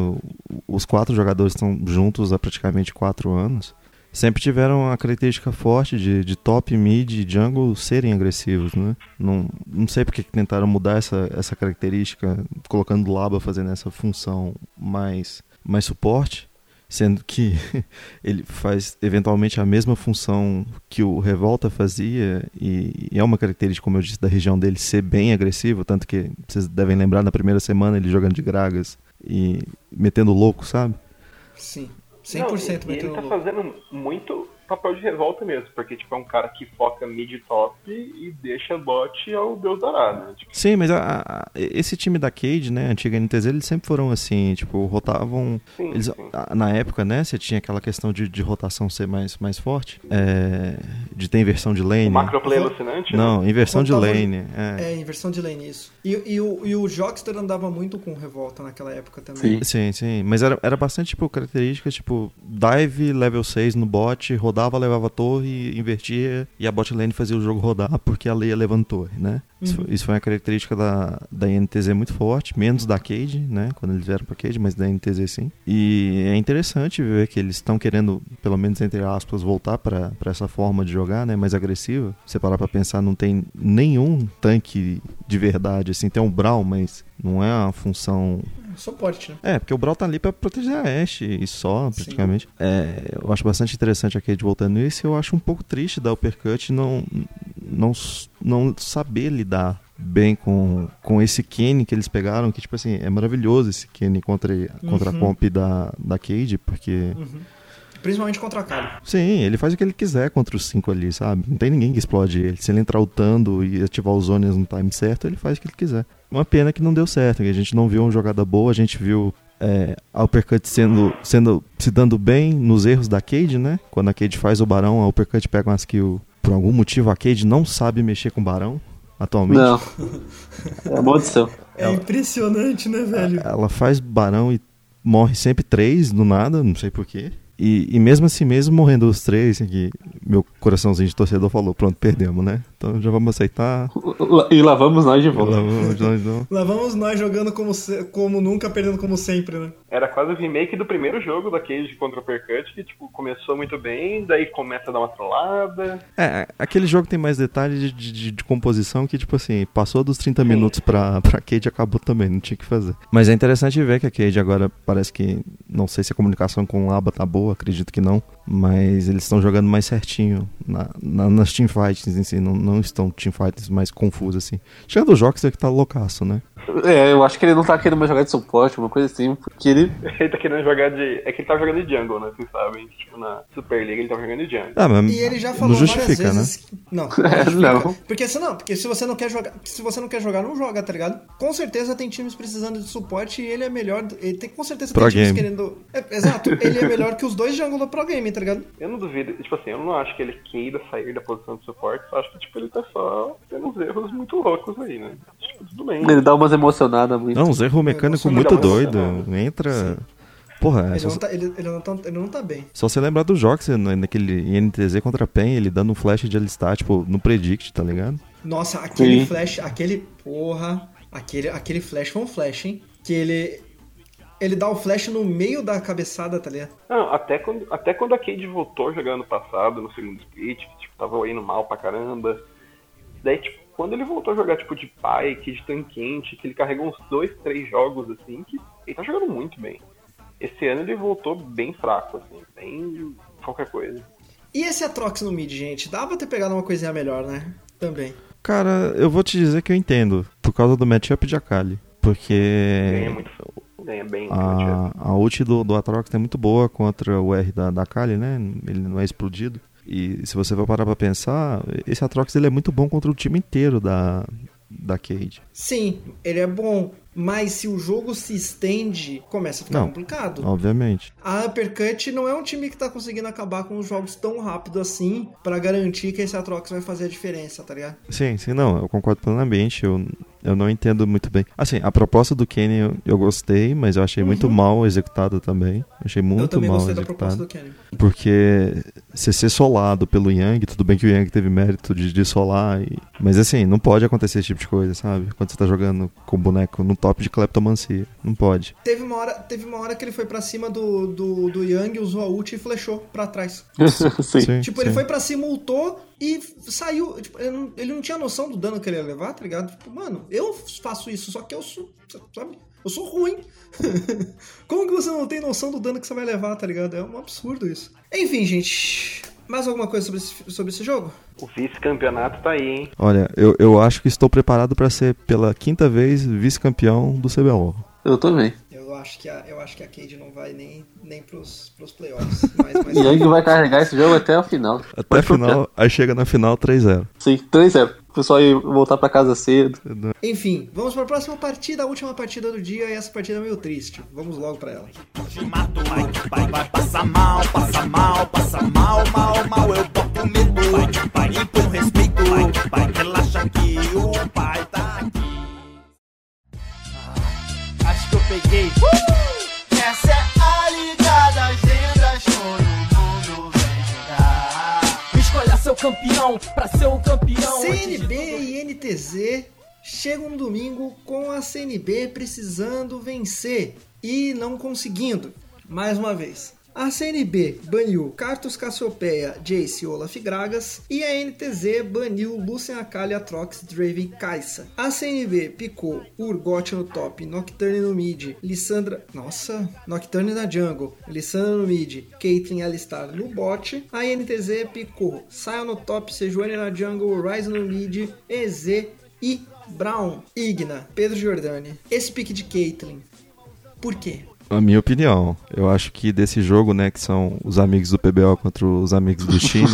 os quatro jogadores estão juntos há praticamente quatro anos. Sempre tiveram a característica forte de, de top, mid e jungle serem agressivos, né? Não, não sei porque que tentaram mudar essa, essa característica, colocando o Laba fazendo essa função mais, mais suporte, sendo que <laughs> ele faz eventualmente a mesma função que o Revolta fazia e, e é uma característica, como eu disse, da região dele ser bem agressivo, tanto que vocês devem lembrar na primeira semana ele jogando de Gragas e metendo louco, sabe? Sim. Não, 100% e- e ele metendo tá louco. fazendo muito papel de revolta mesmo, porque tipo, é um cara que foca mid e top e deixa bot ao Deus dará, né? Tipo, Sim, mas a- a- esse time da Cade, né, a antiga NTZ, eles sempre foram assim, tipo, rotavam. sim, Eles, sim. a- na época, né, você tinha aquela questão de, de rotação ser mais, mais forte, é, de ter inversão de lane. O macroplay alucinante, né? Não, inversão de lane. É. É, inversão de lane, isso. E, e, o, e o Jockster andava muito com revolta naquela época também. Sim. Sim, sim. Mas era, era bastante, tipo, características, tipo, dive level 6 no bot, rodava, levava torre, invertia, e a bot lane fazia o jogo rodar porque a Leia levando torre, né? Isso, foi- isso foi uma característica da, da NTZ muito forte, menos da Cade, né? Quando eles vieram pra Cade, mas da NTZ sim. E é interessante ver que eles estão querendo, pelo menos entre aspas, voltar pra essa forma de jogar, né? Mais agressiva. Você parar pra pensar, não tem nenhum tanque de verdade, assim. Tem um Brawl, mas não é uma função Suporte, né? é, porque o Brawl tá ali pra proteger a Ashe e só, praticamente. É, eu acho bastante interessante a Cade voltando nisso e eu acho um pouco triste da Uppercut não, não, não saber lidar bem com, com esse Kenny que eles pegaram, que tipo assim, é maravilhoso esse Kenny contra, contra Uhum. a comp da, da Cade, porque... Principalmente contra a Kali. Sim, ele faz o que ele quiser contra os cinco ali, sabe? Não tem ninguém que explode ele. Se ele entrar ultando e ativar os zones no time certo, ele faz o que ele quiser. Uma pena que não deu certo, que a gente não viu uma jogada boa, a gente viu é, a Uppercut sendo, sendo, se dando bem nos erros da Cade, né? Quando a Cade faz o Barão, a Uppercut pega umas kills. Por algum motivo, a Cade não sabe mexer com o Barão, atualmente. Não. É maldição. É impressionante, né, velho? Ela faz Barão e morre sempre três do nada, não sei porquê. E, mesmo assim mesmo, morrendo os três, que meu coraçãozinho de torcedor falou, pronto, perdemos, né? Então já vamos aceitar. E lá vamos nós de volta. Lá vamos nós não. Lá vamos nós jogando como, se- como nunca, perdendo como sempre, né? Era quase o remake do primeiro jogo da Cage contra o Percut, que tipo, começou muito bem, daí começa a dar uma trollada. É, aquele jogo tem mais detalhes de, de- de composição que, tipo assim, passou dos 30 minutos pra, pra Cade e acabou também, não tinha o que fazer. Mas é interessante ver que a Cade agora parece que, não sei se a comunicação com o Aba tá boa, acredito que não, mas eles estão jogando mais certinho na, na- nas teamfights em si, não, não estão teamfights mais confusos assim. Chegando o é que tá loucaço, né? É, eu acho que ele não tá querendo mais jogar de suporte, uma coisa assim, porque ele. Ele tá querendo jogar de. É que ele tá jogando de jungle, né? Vocês sabem. Tipo, na Super League ele tá jogando de jungle. Ah, mas E ele já não falou justifica, várias né? vezes. que- Não, <laughs> não, É, não. Porque se não, porque se você não quer jogar, se você não quer jogar, não joga, tá ligado? Com certeza tem times precisando de suporte e ele é melhor, ele tem com certeza Pro tem times game. querendo, é, exato, ele é melhor que os dois jungle do pro game, tá ligado? Eu não duvido, tipo assim, eu não acho que ele queira sair da posição de suporte, só acho que tipo, ele tá só tendo uns erros muito loucos aí, né? Tudo bem. Ele dá umas emocionadas muito. Não, uns erros mecânicos sou muito doido. emocionado. Entra. Porra, é Ele só, não, tá, ele, ele, não tá, ele não tá bem. só você lembrar do Jox na- naquele INTZ contra a PEN, ele dando um flash de alistar, tipo, no Predict, tá ligado? Nossa, aquele Sim. flash, aquele. Porra. Aquele, aquele flash foi um flash, hein? Que ele. Ele dá o flash no meio da cabeçada, tá ligado? Não, até quando, até quando a Cade voltou jogando passado, no segundo split, que tipo, tava indo mal pra caramba. Daí, tipo, quando ele voltou a jogar, tipo, de Pike, de Tanquente, que ele carregou uns dois, três jogos, assim, que ele tá jogando muito bem. Esse ano ele voltou bem fraco, assim, bem qualquer coisa. E esse Atrox no mid, gente? Dava ter pegado uma coisinha melhor, né? Também. Cara, eu vou te dizer que eu entendo, por causa do matchup de Akali. Porque Ganha muito, ganha bem. a, a ult do, do Atrox é muito boa contra o R da, da Akali, né? Ele não é explodido. E se você for parar pra pensar, esse Atrox ele é muito bom contra o time inteiro da, da Cade. Sim, ele é bom. Mas se o jogo se estende, começa a ficar Não. complicado. Obviamente. A Uppercut não é um time que tá conseguindo acabar com os jogos tão rápido assim pra garantir que esse Atrox vai fazer a diferença, tá ligado? Sim, sim, não, eu concordo plenamente. Eu, eu não entendo muito bem. Assim, a proposta do Kenny eu, eu gostei, mas eu achei muito mal executada também. Achei muito Uhum. eu também mal gostei da executada. proposta do Kenny. Porque você ser solado pelo Yang, tudo bem que o Yang teve mérito de, de solar, e... mas assim, não pode acontecer esse tipo de coisa, sabe? Quando você tá jogando com o boneco no top de kleptomancia. Não pode. Teve uma hora, teve uma hora que ele foi pra cima do, do, do Yang, usou a ult e flechou pra trás. <laughs> Sim. Sim, Tipo, ele sim. foi pra cima, ultou e saiu. Tipo, ele, não, ele não tinha noção do dano que ele ia levar, tá ligado? Tipo, mano, eu faço isso, só que eu sou. Sabe? Eu sou ruim. <laughs> Como que você não tem noção do dano que você vai levar, tá ligado? É um absurdo isso. Enfim, gente. Mais alguma coisa sobre esse, sobre esse jogo? O vice-campeonato tá aí, hein? Olha, eu, eu acho que estou preparado pra ser pela quinta vez vice-campeão do CBLOL. Eu também. Eu acho que a, eu acho que a Cade não vai nem, nem pros, pros playoffs. <laughs> Mas, mas E Yang vai carregar esse jogo até o final. Até confiar. final, aí chega na final 3-0. Sim, 3-0. O pessoal ia voltar pra casa cedo. Enfim, vamos para a próxima partida, a última partida do dia, e essa partida é meio triste. Vamos logo pra ela. Passa mal, passa mal, passa mal, mal, mal, eu medo, vai, e com respeito, vai, vai, relaxa que o pai tá aqui. Ah, acho que eu peguei. Essa é a liga campeão pra ser o campeão. CNB e NTZ chegam no domingo com a CNB precisando vencer e não conseguindo. Mais uma vez. A CNB baniu Cartus Cassiopeia, Jace e Olaf Gragas e a NTZ baniu Lucian Akali, Atrox, Draven Kai'Sa. A CNB picou Urgot no top, Nocturne no mid, Lissandra... Nossa! Nocturne na jungle, Lissandra no mid, Caitlyn Alistar no bot. A NTZ picou Sion no top, Sejuani na jungle, Ryze no mid, EZ e Brown, Igna, Pedro Giordani. Esse pique de Caitlyn, por quê? A minha opinião, eu acho que desse jogo, né, que são os amigos do PBO contra os amigos do time,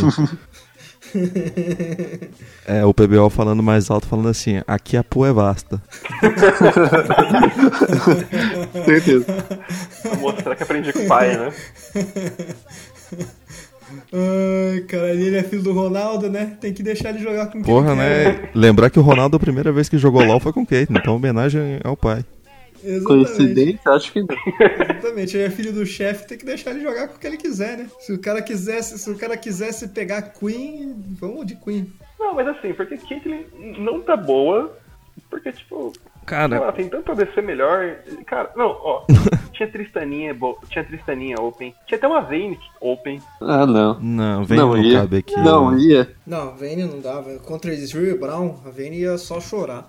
<laughs> é o PBO falando mais alto, falando assim, aqui a pua é vasta. <laughs> Certeza. Vou mostrar que aprendi com o pai, né? Ai, cara, ele é filho do Ronaldo, né? Tem que deixar ele jogar com quem Porra, né? Lembrar que o Ronaldo, a primeira vez que jogou LOL foi com Kate, então homenagem ao pai. Exatamente. Coincidência? Acho que não. Exatamente, ele é filho do chefe, tem que deixar ele jogar com o que ele quiser, né? Se o cara quisesse, se o cara quisesse pegar Queen, vamos de Queen. Não, mas assim, porque Caitlyn não tá boa, porque, tipo, Cara, ela tem tanto a DC melhor. Cara, não, ó, <laughs> tinha Tristaninha, bo- tinha Tristaninha Open, tinha até uma Vayne Open. Ah, não. não, vem não não ia. cabe aqui. Não ia. Não, a Vayne não dava. Contra Israel Brown, a Vayne ia só chorar.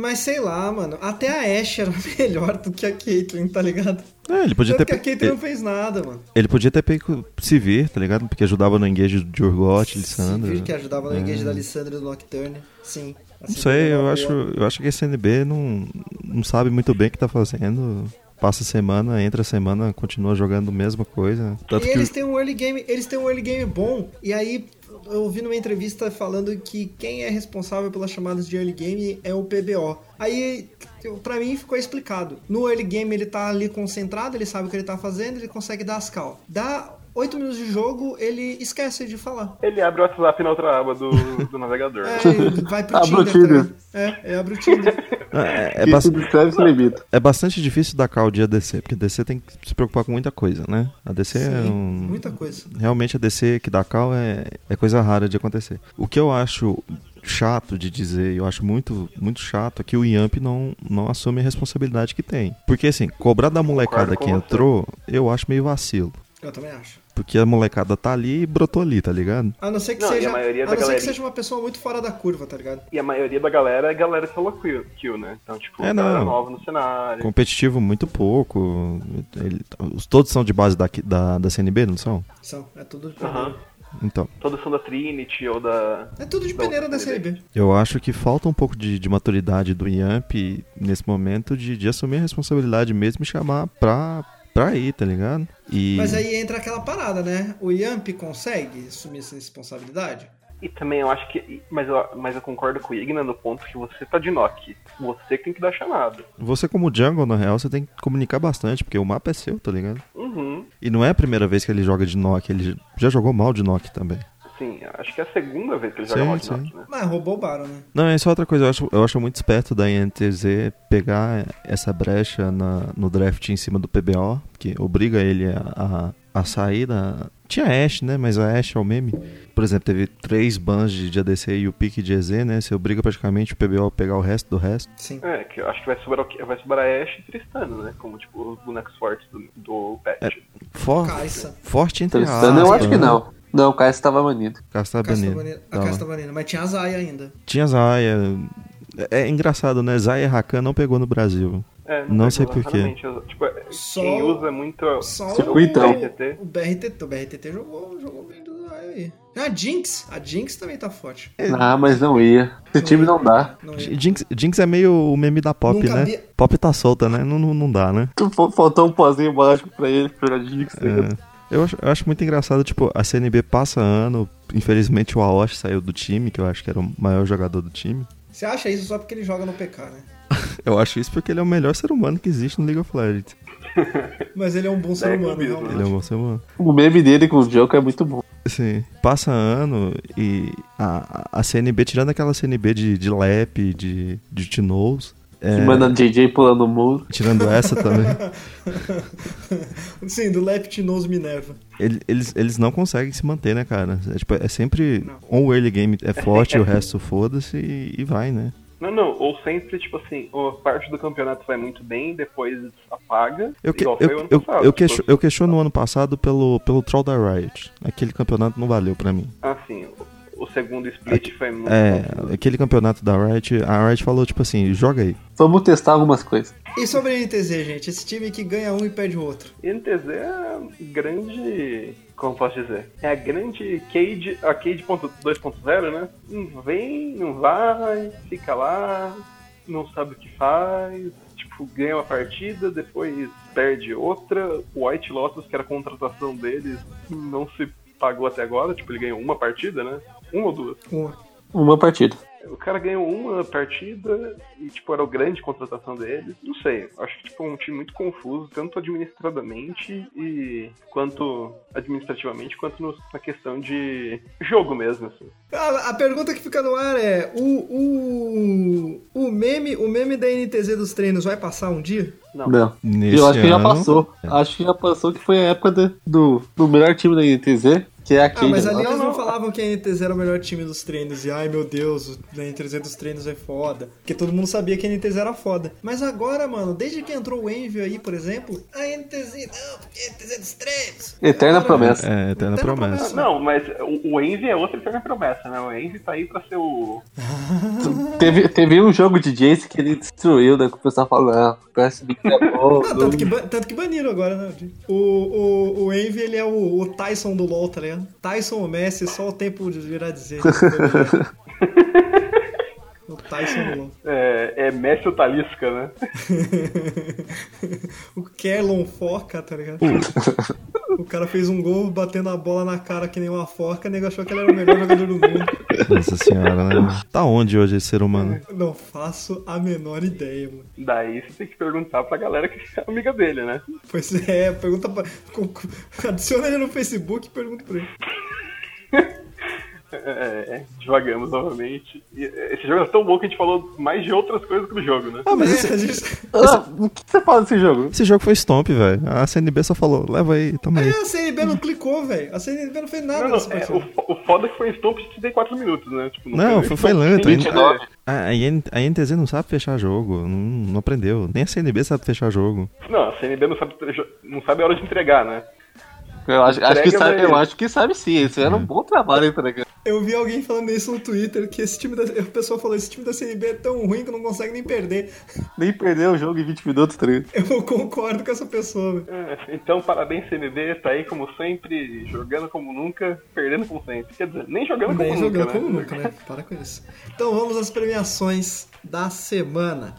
Mas sei lá, mano. Até a Ashe era <laughs> melhor do que a Caitlyn, tá ligado? É, ele podia Tanto ter que a Caitlyn ele, não fez nada, mano. ele podia ter pego Sivir, tá ligado? Porque ajudava no engage de Urgot, Lissandra. Sivir que ajudava no engage da Lissandra e do Nocturne. Sim. Não Assim, sei, eu boa. acho, eu acho que a SNB não, não sabe muito bem o que tá fazendo. Passa semana, entra semana, continua jogando a mesma coisa. Tanto E que eles têm um early game, eles têm um early game bom. E aí eu ouvi numa entrevista falando que quem é responsável pelas chamadas de early game é o PBO. Aí pra mim ficou explicado. No early game ele tá ali concentrado, ele sabe o que ele tá fazendo, ele consegue dar as cal. Dá 8 minutos de jogo, ele esquece de falar. Ele abre o WhatsApp na outra aba do, do navegador. É, vai pro <laughs> Abre o Tinder. Tinder. tá ligado? é, é, abre o Tinder. É, é, limita. é bastante difícil dar call de ADC, porque DC tem que se preocupar com muita coisa, né? A DC é Sim, um. muita coisa. Realmente a DC que dá call é, é coisa rara de acontecer. O que eu acho chato de dizer, eu acho muito, muito chato, é que o Yamp não, não assume a responsabilidade que tem. Porque assim, cobrar da molecada que entrou, eu acho meio vacilo. Eu também acho. Porque a molecada tá ali e brotou ali, tá ligado? A não ser que Não, e a seja, maioria a da não ser que seja uma pessoa muito fora da curva, tá ligado? E a maioria da galera é galera solo kill, kill né? Então, tipo, É, galera não. nova no cenário. Competitivo muito pouco. Ele- os, todos são de base da, da, da CNB, não são? São, é tudo de peneira. Então, Todos são da Trinity ou da. É tudo de da peneira da CNB. eu acho que falta um pouco de, de maturidade do Yamp nesse momento de, de assumir a responsabilidade mesmo e chamar pra, pra ir, tá ligado? E Mas aí entra aquela parada, né? O Yamp consegue assumir essa responsabilidade? E também eu acho que. Mas eu, mas eu concordo com o Igna no ponto que você tá de knock. Você que tem que dar chamada. você como jungle, na real, você tem que comunicar bastante, porque o mapa é seu, tá ligado? Uhum. E não é a primeira vez que ele joga de Nock, ele já jogou mal de Nock também. Sim, acho que é a segunda vez que ele Sim, joga sim. knock, né? Mas roubou o Baron, né? Não, essa é outra coisa, eu acho, eu acho muito esperto da INTZ pegar essa brecha na- no draft em cima do PBO, que obriga ele a, a, a sair da. Tinha Ashe, né? Mas a Ashe é o meme. Por exemplo, teve três bans de, de ADC e o pique de EZ, né? Você obriga praticamente o PBO a pegar o resto do resto. Sim. É, que eu acho que vai sobrar, vai sobrar Ashe e Tristana, né? Como, tipo, os bonecos fortes do, do patch. For, Caixa. forte entre Tristana eu aspas, acho que né? não. Não, o Caio estava banido. Casta A Casta banido. A Tá Casta lá. Banina. Mas tinha a Zaya ainda. Tinha Zaya. É, é engraçado, né? Zaya Rakan não pegou no Brasil. É, Não pegou sei por quê. exatamente. Eu- Tipo, é, Só- quem usa muito. Só Circuitão. o, BRTT. o BRTT. O BRTT jogou, jogou bem do Zaya aí. A Jinx. A Jinx também tá forte. Ah, mas não ia. Esse time não dá. Não ia. Jinx, Jinx é meio o meme da Pop, Não né? cabia- Pop tá solta, né? Não, não, não dá, né? Fal- Faltou um pozinho mágico pra ele, pra Jinx. É. Eu acho, eu acho muito engraçado, tipo, a CNB passa ano, infelizmente o Aoshi saiu do time, que eu acho que era o maior jogador do time. Você acha isso só porque ele joga no PK, né? <laughs> Eu acho isso porque ele é o melhor ser humano que existe no League of Legends. <laughs> Mas ele é um bom ser É, humano, realmente. Ele é um bom ser humano. O meme dele com o Joker é muito bom. Sim. Passa ano e a, a CNB, tirando aquela CNB de, de Lap, de, de Tinoz, é, Que manda JJ pulando o muro. tirando essa também, <laughs> Sim, do Leptinos Minerva. ele- eles, eles não conseguem se manter, né, cara? É, tipo, é sempre um o early game é <laughs> forte, o resto foda-se e, e vai, né? Não, não, ou sempre, tipo assim, a parte do campeonato vai muito bem, depois apaga. Eu, que, igual foi o eu, ano eu, passado, eu, tipo, eu questiono o ano passado pelo, pelo Troll da Riot. Aquele campeonato não valeu pra mim. Assim, o, o segundo split foi muito. É, aquele campeonato da Riot, a Riot falou tipo assim, joga aí. Vamos testar algumas coisas. E sobre a NTZ, gente? Esse time que ganha um e perde o outro. NTZ é a grande. Como posso dizer? É a grande Cade, a Cade ponto- 2.0, né? Não vem, não vai, fica lá, não sabe o que faz, tipo, ganha uma partida, depois perde outra. O White Lotus, que era a contratação deles, não se pagou até agora, tipo, ele ganhou uma partida, né? Uma ou duas. Uma. Uma partida. O cara ganhou uma partida e, tipo, era a grande contratação dele. Não sei, acho que, tipo, é um time muito confuso, tanto administradamente e quanto administrativamente, quanto no- na questão de jogo mesmo, assim. A, a pergunta que fica no ar é: o, o, o, meme, o meme da NTZ dos treinos vai passar um dia? Não. Não. Eu acho que já ano- passou. Acho que já passou que foi a época de- do, do melhor time da INTZ, que é a Ah, Cade. mas ali falaram falavam que a NTZ era o melhor time dos treinos. E ai meu Deus, a NTZ dos treinos é foda. Porque todo mundo sabia que a NTZ era foda. Mas agora, mano, desde que entrou o Envy aí, por exemplo, a NTZ, não, porque a NTZ dos treinos. Eterna Agora, promessa. É, eterna Eterna promessa. promessa. Não, mas o, o Envy é outra eterna promessa, né? O Envy tá aí pra ser o. <laughs> Teve, teve um jogo de Jace que ele destruiu, né? Que o pessoal falou, ah, o PSB é bom. Ah, tanto, que, tanto que baniram agora, né? O, o, o Envy, ele é o, o Tyson do LoL, tá ligado? Tyson ou Messi, só o tempo de virar dizer. <laughs> o Tyson do LoL. É, é Messi ou Talisca, né? <laughs> o Kerlon Foca, tá ligado? o cara fez um gol batendo a bola na cara que nem uma foca, o nego achou que ele era o melhor jogador do mundo. Nossa senhora, né? Tá onde hoje esse ser humano? Não faço a menor ideia, mano. Daí você tem que perguntar pra galera que é amiga dele, né? Pois é, pergunta pra. Adiciona ele no Facebook e pergunta pra ele. É, é, divagamos novamente. E, é, esse jogo é tão bom que a gente falou mais de outras coisas que do jogo, né? Ah, mas É, esse, a gente- Ah, o que você fala desse jogo? esse jogo foi Stomp, velho. A CNB só falou, leva aí, toma aí. É, a CNB não clicou, velho. A CNB não fez nada Não, não, é, o, o foda é que foi Stomp de 34 minutos, né? Tipo, Não, nem foi, foi lento. A, 29. a, a IN a NTZ não sabe fechar jogo, não, não aprendeu. Nem a CNB sabe fechar jogo. Não, a CNB não sabe, não sabe a hora de entregar, né? Eu acho, acho que sabe, eu acho que sabe sim. Isso era um bom trabalho, hein, tá ligado? Eu vi alguém falando isso no Twitter, que esse time da. A pessoa falou, esse time da CNB é tão ruim que não consegue nem perder. Nem perdeu o jogo em 20 minutos, tá ligado? Eu concordo com essa pessoa, velho. É, então, parabéns, CNB, tá aí como sempre, jogando como nunca, perdendo como sempre. Quer dizer, nem jogando como Nem nunca, jogando né? como nunca, né? Para com isso. Então vamos às premiações da semana.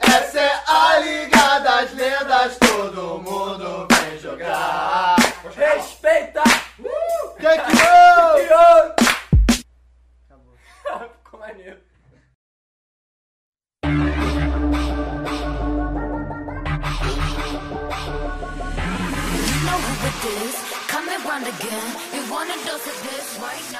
Essa é a Liga das Lendas, todo mundo vem jogar. Respeita! Take you! <laughs> Ficou maneiro.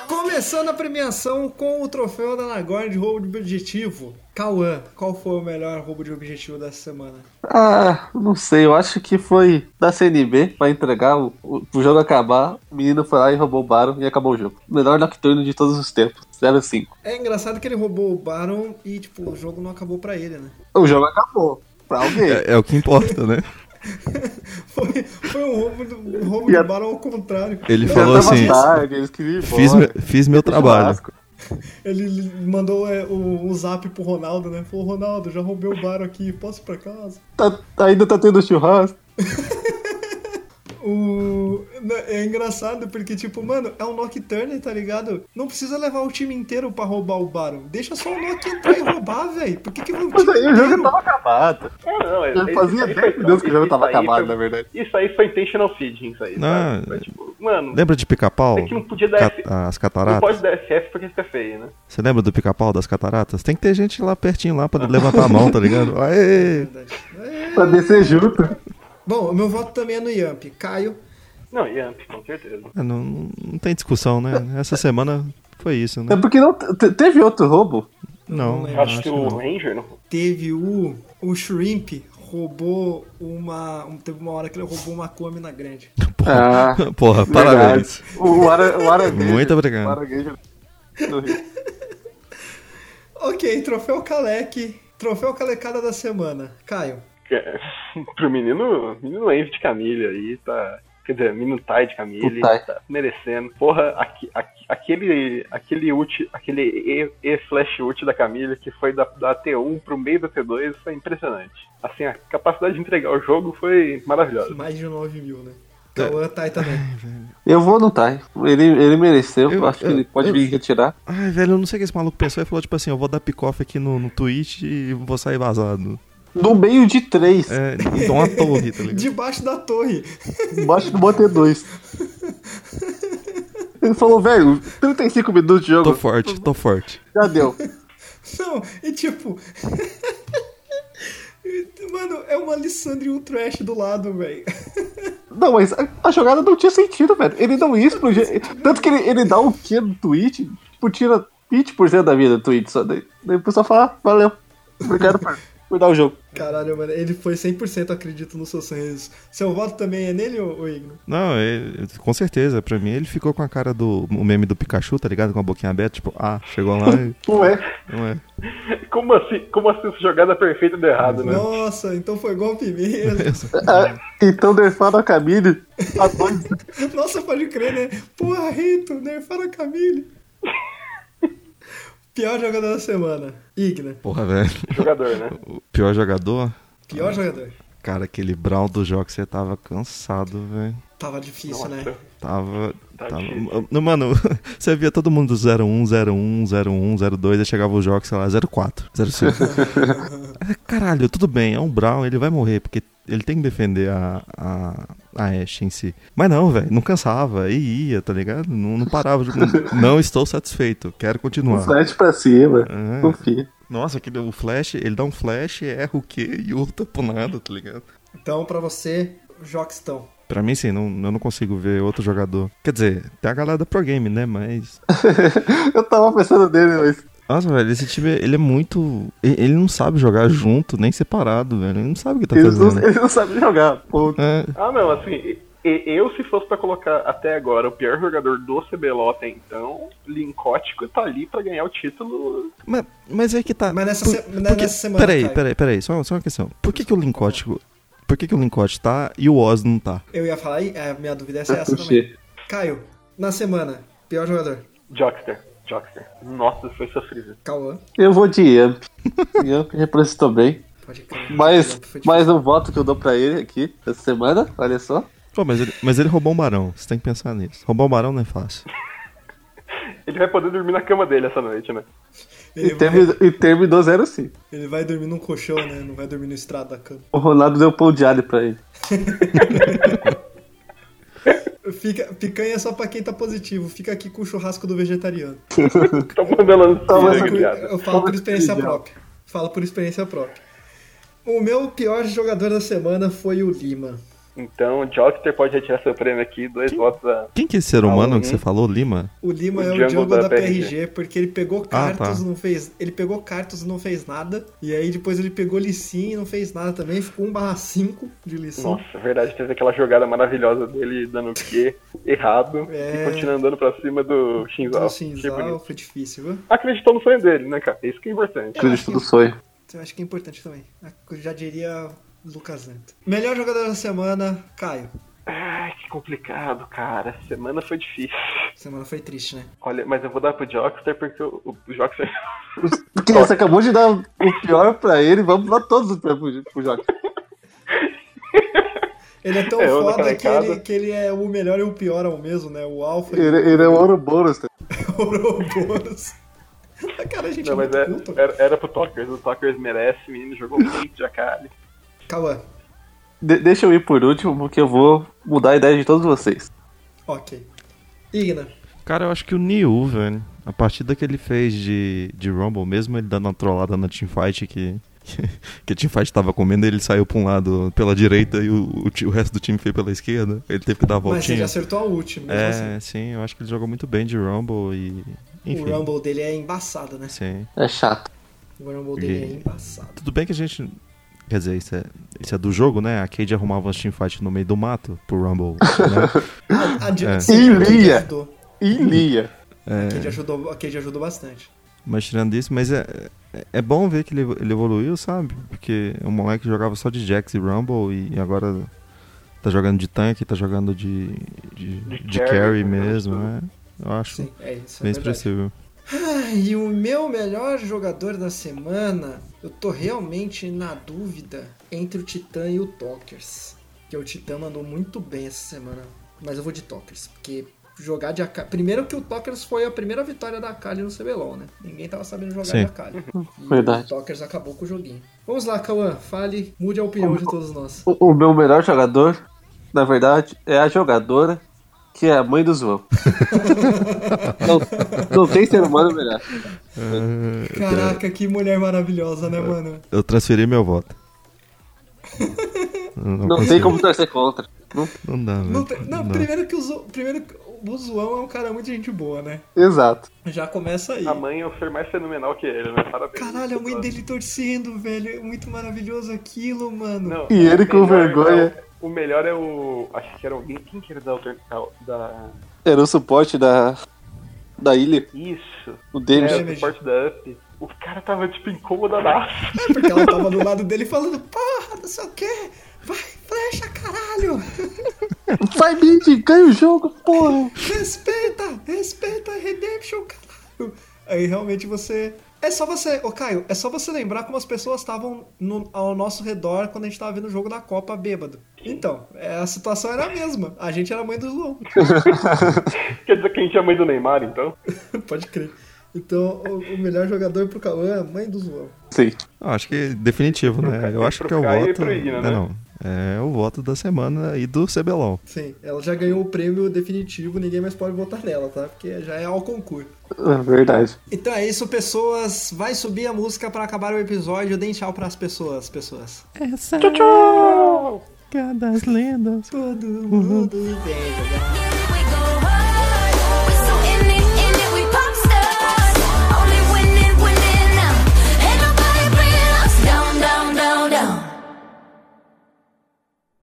Começando a premiação com o troféu da Nagorn de roubo de objetivo. Cauã, qual foi o melhor roubo de objetivo dessa semana? Ah, não sei, eu acho que foi da CNB pra entregar o, o, o jogo acabar. O menino foi lá e roubou o Baron e acabou o jogo. Melhor Nocturne de todos os tempos. 0-5. É engraçado que ele roubou o Baron e, tipo, o jogo não acabou pra ele, né? O jogo acabou. Pra alguém. É, é o que importa, né? <laughs> <laughs> Foi, foi um roubo, do, um roubo a- do Baron ao contrário. Ele falou assim: tarde, fiz, me- fiz meu trabalho. <laughs> Ele mandou é, o, o zap pro Ronaldo, né? Falou, Ronaldo, já roubei o Baron aqui, posso ir pra casa? Tá- ainda tá tendo churrasco. <laughs> O... É engraçado porque, tipo, mano, é um Nocturne, tá ligado? Não precisa levar o time inteiro pra roubar o Baron. Deixa só o Nock entrar e roubar, velho. Por que que vai o Mas aí o jogo tava acabado. Ah, não, é- Já isso fazia aí 10 foi- minutos que o jogo tava acabado, foi- na verdade. Isso aí foi intentional feeding, isso aí. Não? Foi tipo, mano, Lembra de pica-pau? é que não podia dar Ca- F- As não cataratas? pode dar FF porque fica feio, né? Você lembra do pica-pau das cataratas? Tem que ter gente lá pertinho lá pra levantar a mão, tá ligado? <laughs> Aê! Verdade. É. Pra descer junto. Bom, o meu voto também é no Yamp. Caio, Não, Yamp, com certeza. É, Não, não tem discussão, né? Essa <laughs> semana foi isso, É né? porque não te- teve outro roubo. Não, lembro. Eu acho, acho que o não. Ranger não. teve o, o Shrimp roubou uma. um- Teve uma hora que ele roubou uma Come na grande. <laughs> Ah, Porra, parabéns. O Ara, o Araguejo. <laughs> Muito obrigado. O Araguejo. Ok, troféu Kalec. Troféu Calecada da semana. Caio. É, <laughs> Pro menino, menino Envy de Camille aí, tá. Quer dizer, menino Tai de Camille, Tai. tá merecendo. Porra, aqui- aqui- aquele, aquele ult, aquele E, e flash ult da Camille que foi da, da T1 pro meio da T2 foi impressionante. Assim, a capacidade de entregar o jogo foi maravilhosa. Mais de 9 mil, né? Cauã tá aí também. Eu vou no Tai. Ele, ele mereceu. Eu- Eu, acho que eu- ele pode eu- vir retirar. Ai, velho, eu não sei o que esse maluco pensou. Ele falou, tipo assim, eu vou dar pick-off aqui no, no Twitch e vou sair vazado. No meio de três. É, então uma torre, tá <laughs> ligado? Debaixo da torre. Embaixo do Mote 2. Ele falou, velho, 35 minutos de jogo. Tô forte, tô forte. Já deu. Não, e tipo. <laughs> Mano, é uma Alessandro e um trash do lado, velho. Não, mas a, a jogada não tinha sentido, velho. Ele não ia explodir. Tanto que ele, ele dá um Q no tweet, tipo, tira 20% da vida do tweet só. Daí, daí o pessoal fala, ah, valeu. Obrigado, par. mudar o jogo. Caralho, mano, ele foi 100% acredito nos seus sonhos. Seu voto também é nele, ô, ô Igno? Não, ele- com certeza. Pra mim, ele ficou com a cara do o meme do Pikachu, tá ligado? Com a boquinha aberta, tipo, ah, chegou lá e. <laughs> Não é? Não é. Como assim? Como assim essa jogada perfeita deu errado, né? Nossa, então foi golpe mesmo. <laughs> Ah, então nerfaram a Camille. A dois. <laughs> Nossa, pode crer, né? Porra, Rito, nerfaram a Camille. Pior jogador da semana. Igna. Porra, velho. Jogador, né? O pior jogador? Pior jogador. Cara, aquele Brown do jogo você tava cansado, velho. Tava difícil, né? Tava. Tá tava não, mano, <laughs> você via todo mundo do 01, 01, 01, 02, aí chegava o jogo, sei lá, 04, 05. <laughs> É, Caralho, tudo bem, é um Brown, ele vai morrer, porque ele tem que defender a, a, a Ashe em si. Mas não, velho, não cansava, e ia, tá ligado? Não, não parava. de- não, <laughs> não estou satisfeito, quero continuar. Flash pra cima. É. Confia. Nossa, aquele, o flash, ele dá um flash, erra o quê e ulta pro nada, tá ligado? Então, pra você, Joxtão. Pra mim, sim, não, eu não consigo ver outro jogador. Quer dizer, tem a galera da Pro Game, né? Mas. <laughs> Eu tava pensando nele, mas. Nossa, velho, esse time, ele é muito. Ele não sabe jogar junto, nem separado, velho. Ele não sabe o que tá Eles não, fazendo. eles não sabem jogar. Pô, É, Ah, não, assim, eu se fosse pra colocar até agora o pior jogador do CBLOL até então, Lincótico tá ali pra ganhar o título. mas, mas é que tá. Mas nessa Por- se- porque- nessa semana, Peraí, Caio. peraí, peraí, só, só uma questão. Por que, que o Lincote. Por que, que o Lincote tá e o Oz não tá? Eu ia falar, e a minha dúvida é essa, essa também. Caio, na semana, pior jogador. Jockster, Jockster. Nossa, foi sofrível. Cauã. Eu vou de Yamp. Yamp <laughs> representou bem. Pode crer. Mas, mas o voto que eu dou pra ele aqui essa semana, olha só. Pô, mas ele, mas ele roubou um barão, você tem que pensar nisso. Roubar um barão não é fácil. <laughs> Ele vai poder dormir na cama dele essa noite, né? Ele E vai, terminou, e terminou 0-5. ele vai dormir num colchão, né? Não vai dormir no estrado da cama. O Ronaldo deu pão de alho pra ele. <laughs> Fica, picanha é só pra quem tá positivo. Fica aqui com o churrasco do vegetariano. <laughs> Toma piada. Eu falo por experiência própria. Falo por experiência própria. O meu pior jogador da semana foi o Lima. Então, o Jockster pode retirar seu prêmio aqui, dois votos a. Quem que é esse ser humano Alô, que você falou, Lima? O Lima O é o Django Django da da, PRG, PRG, porque ele pegou Ah, cartas, tá. não fez. Ele pegou cartas e não fez nada. E aí depois ele pegou Lissin e não fez nada também. Ficou 1/5 de Lissin. Nossa, é verdade, teve aquela jogada maravilhosa dele dando o quê errado É. e continuando andando pra cima do Shinzal. Do Shinzal foi difícil, viu? Acreditou no sonho dele, né, cara? Isso que é importante. Acredito do sonho. Eu acho que é importante também. Eu já diria Lucas Neto. Melhor jogador da semana, Caio. Ai, que complicado, cara. Semana foi difícil. Semana foi triste, né? Olha, mas eu vou dar pro Jockster porque o, o Jockster. Porque você acabou de dar o pior pra ele, vamos dar todos pro, pro Joca. Ele é tão <laughs> É, foda que ele, que ele é o melhor e o pior ao mesmo, né? O Alpha Ele, ele é o Ouroboros. Tá? <laughs> o Ouroboros. <laughs> Cara, a gente Não, é mas muito é, culto. era, era pro Talkers. O Talkers merece, o menino jogou muito de Akali. Cauã. De- deixa eu ir por último, porque eu vou mudar a ideia de todos vocês. Ok. Igna. Cara, eu acho que o Niu, velho, a partida que ele fez de, de Rumble, mesmo ele dando uma trollada na teamfight que, <laughs> que a teamfight tava comendo, ele saiu pra um lado pela direita e o, o, o resto do time foi pela esquerda. Ele teve que dar a Mas ele voltinha. acertou a última. É, assim. sim, eu acho que ele jogou muito bem de Rumble e. Enfim. O Rumble dele é embaçado, né? Sim. É chato. O Rumble dele é E- embaçado. Tudo bem que a gente. Quer dizer, isso é, isso é do jogo, né? A Cade arrumava umas teamfight no meio do mato pro Rumble. Né? <laughs> A, a, É. a Ilia. ajudou. E Lia. A Cade ajudou, a Cade ajudou bastante. Mas tirando isso, mas é, é- é bom ver que ele, ele evoluiu, sabe? Porque o moleque jogava só de Jax e Rumble e agora tá jogando de tanque, tá jogando de, de, De de carry, carry mesmo, né? Eu acho Sim, é isso. bem é expressivo. Ah, e o meu melhor jogador da semana, eu tô realmente na dúvida entre o Titã e o Talkers. Que o Titã mandou muito bem essa semana. Mas eu vou de Talkers, porque jogar de Akali. Primeiro que o Talkers foi a primeira vitória da Akali no CBLOL, né? Ninguém tava sabendo jogar Sim. de Akali. E Verdade. o Talkers acabou com o joguinho. Vamos lá, Cauã, fale, mude a opinião de todos nós. O, o meu melhor jogador, na verdade, é a jogadora que é a mãe do João. <laughs> não, não tem ser humano melhor. Caraca, que mulher maravilhosa, né, mano? Eu transferi meu voto. Não, Não tem consigo. como torcer contra. Não- Não dá, velho. Não, tem- não, Não dá. primeiro que o- Primeiro o Zoão é um cara muito gente boa, né? Exato. Já começa aí. A mãe é o ser mais fenomenal que ele, né? Parabéns. Caralho, a mãe dele torcendo, velho. É muito maravilhoso aquilo, mano. Não, E ele com vergonha. O melhor é o. Acho que era alguém. Quem que era da alternativa? Da. Era o suporte da, da ilha, Isso. o David. É, Damage. o suporte da Up. O cara tava, tipo, incomodadaço. Porque ela tava do lado dele falando, porra, não sei o quê. Vai, flecha, caralho. Vai, Mid, ganha o jogo, porra. Respeita, respeita a Redemption, caralho. Aí realmente você. É só você. Ô Caio, é só você lembrar como as pessoas estavam no- ao nosso redor quando a gente tava vendo o jogo da Copa bêbado. Então, é, a situação era a mesma. A gente era a mãe do João. <laughs> Quer dizer que a gente é mãe do Neymar, então? <laughs> Pode crer. Então, o, o melhor jogador pro Cauã é a mãe do João. Sim. Eu acho que definitivo, né? Eu acho que é o Caio e voto. né? É, não. É o voto da semana e do CBLOL. Sim, ela já ganhou o prêmio definitivo, ninguém mais pode votar nela, tá? Porque já é ao concurso. É verdade. Então é isso, pessoas. Vai subir a música pra acabar o episódio. Deem tchau pras pessoas, pessoas. Essa é a das lendas. Todo mundo vem jogar.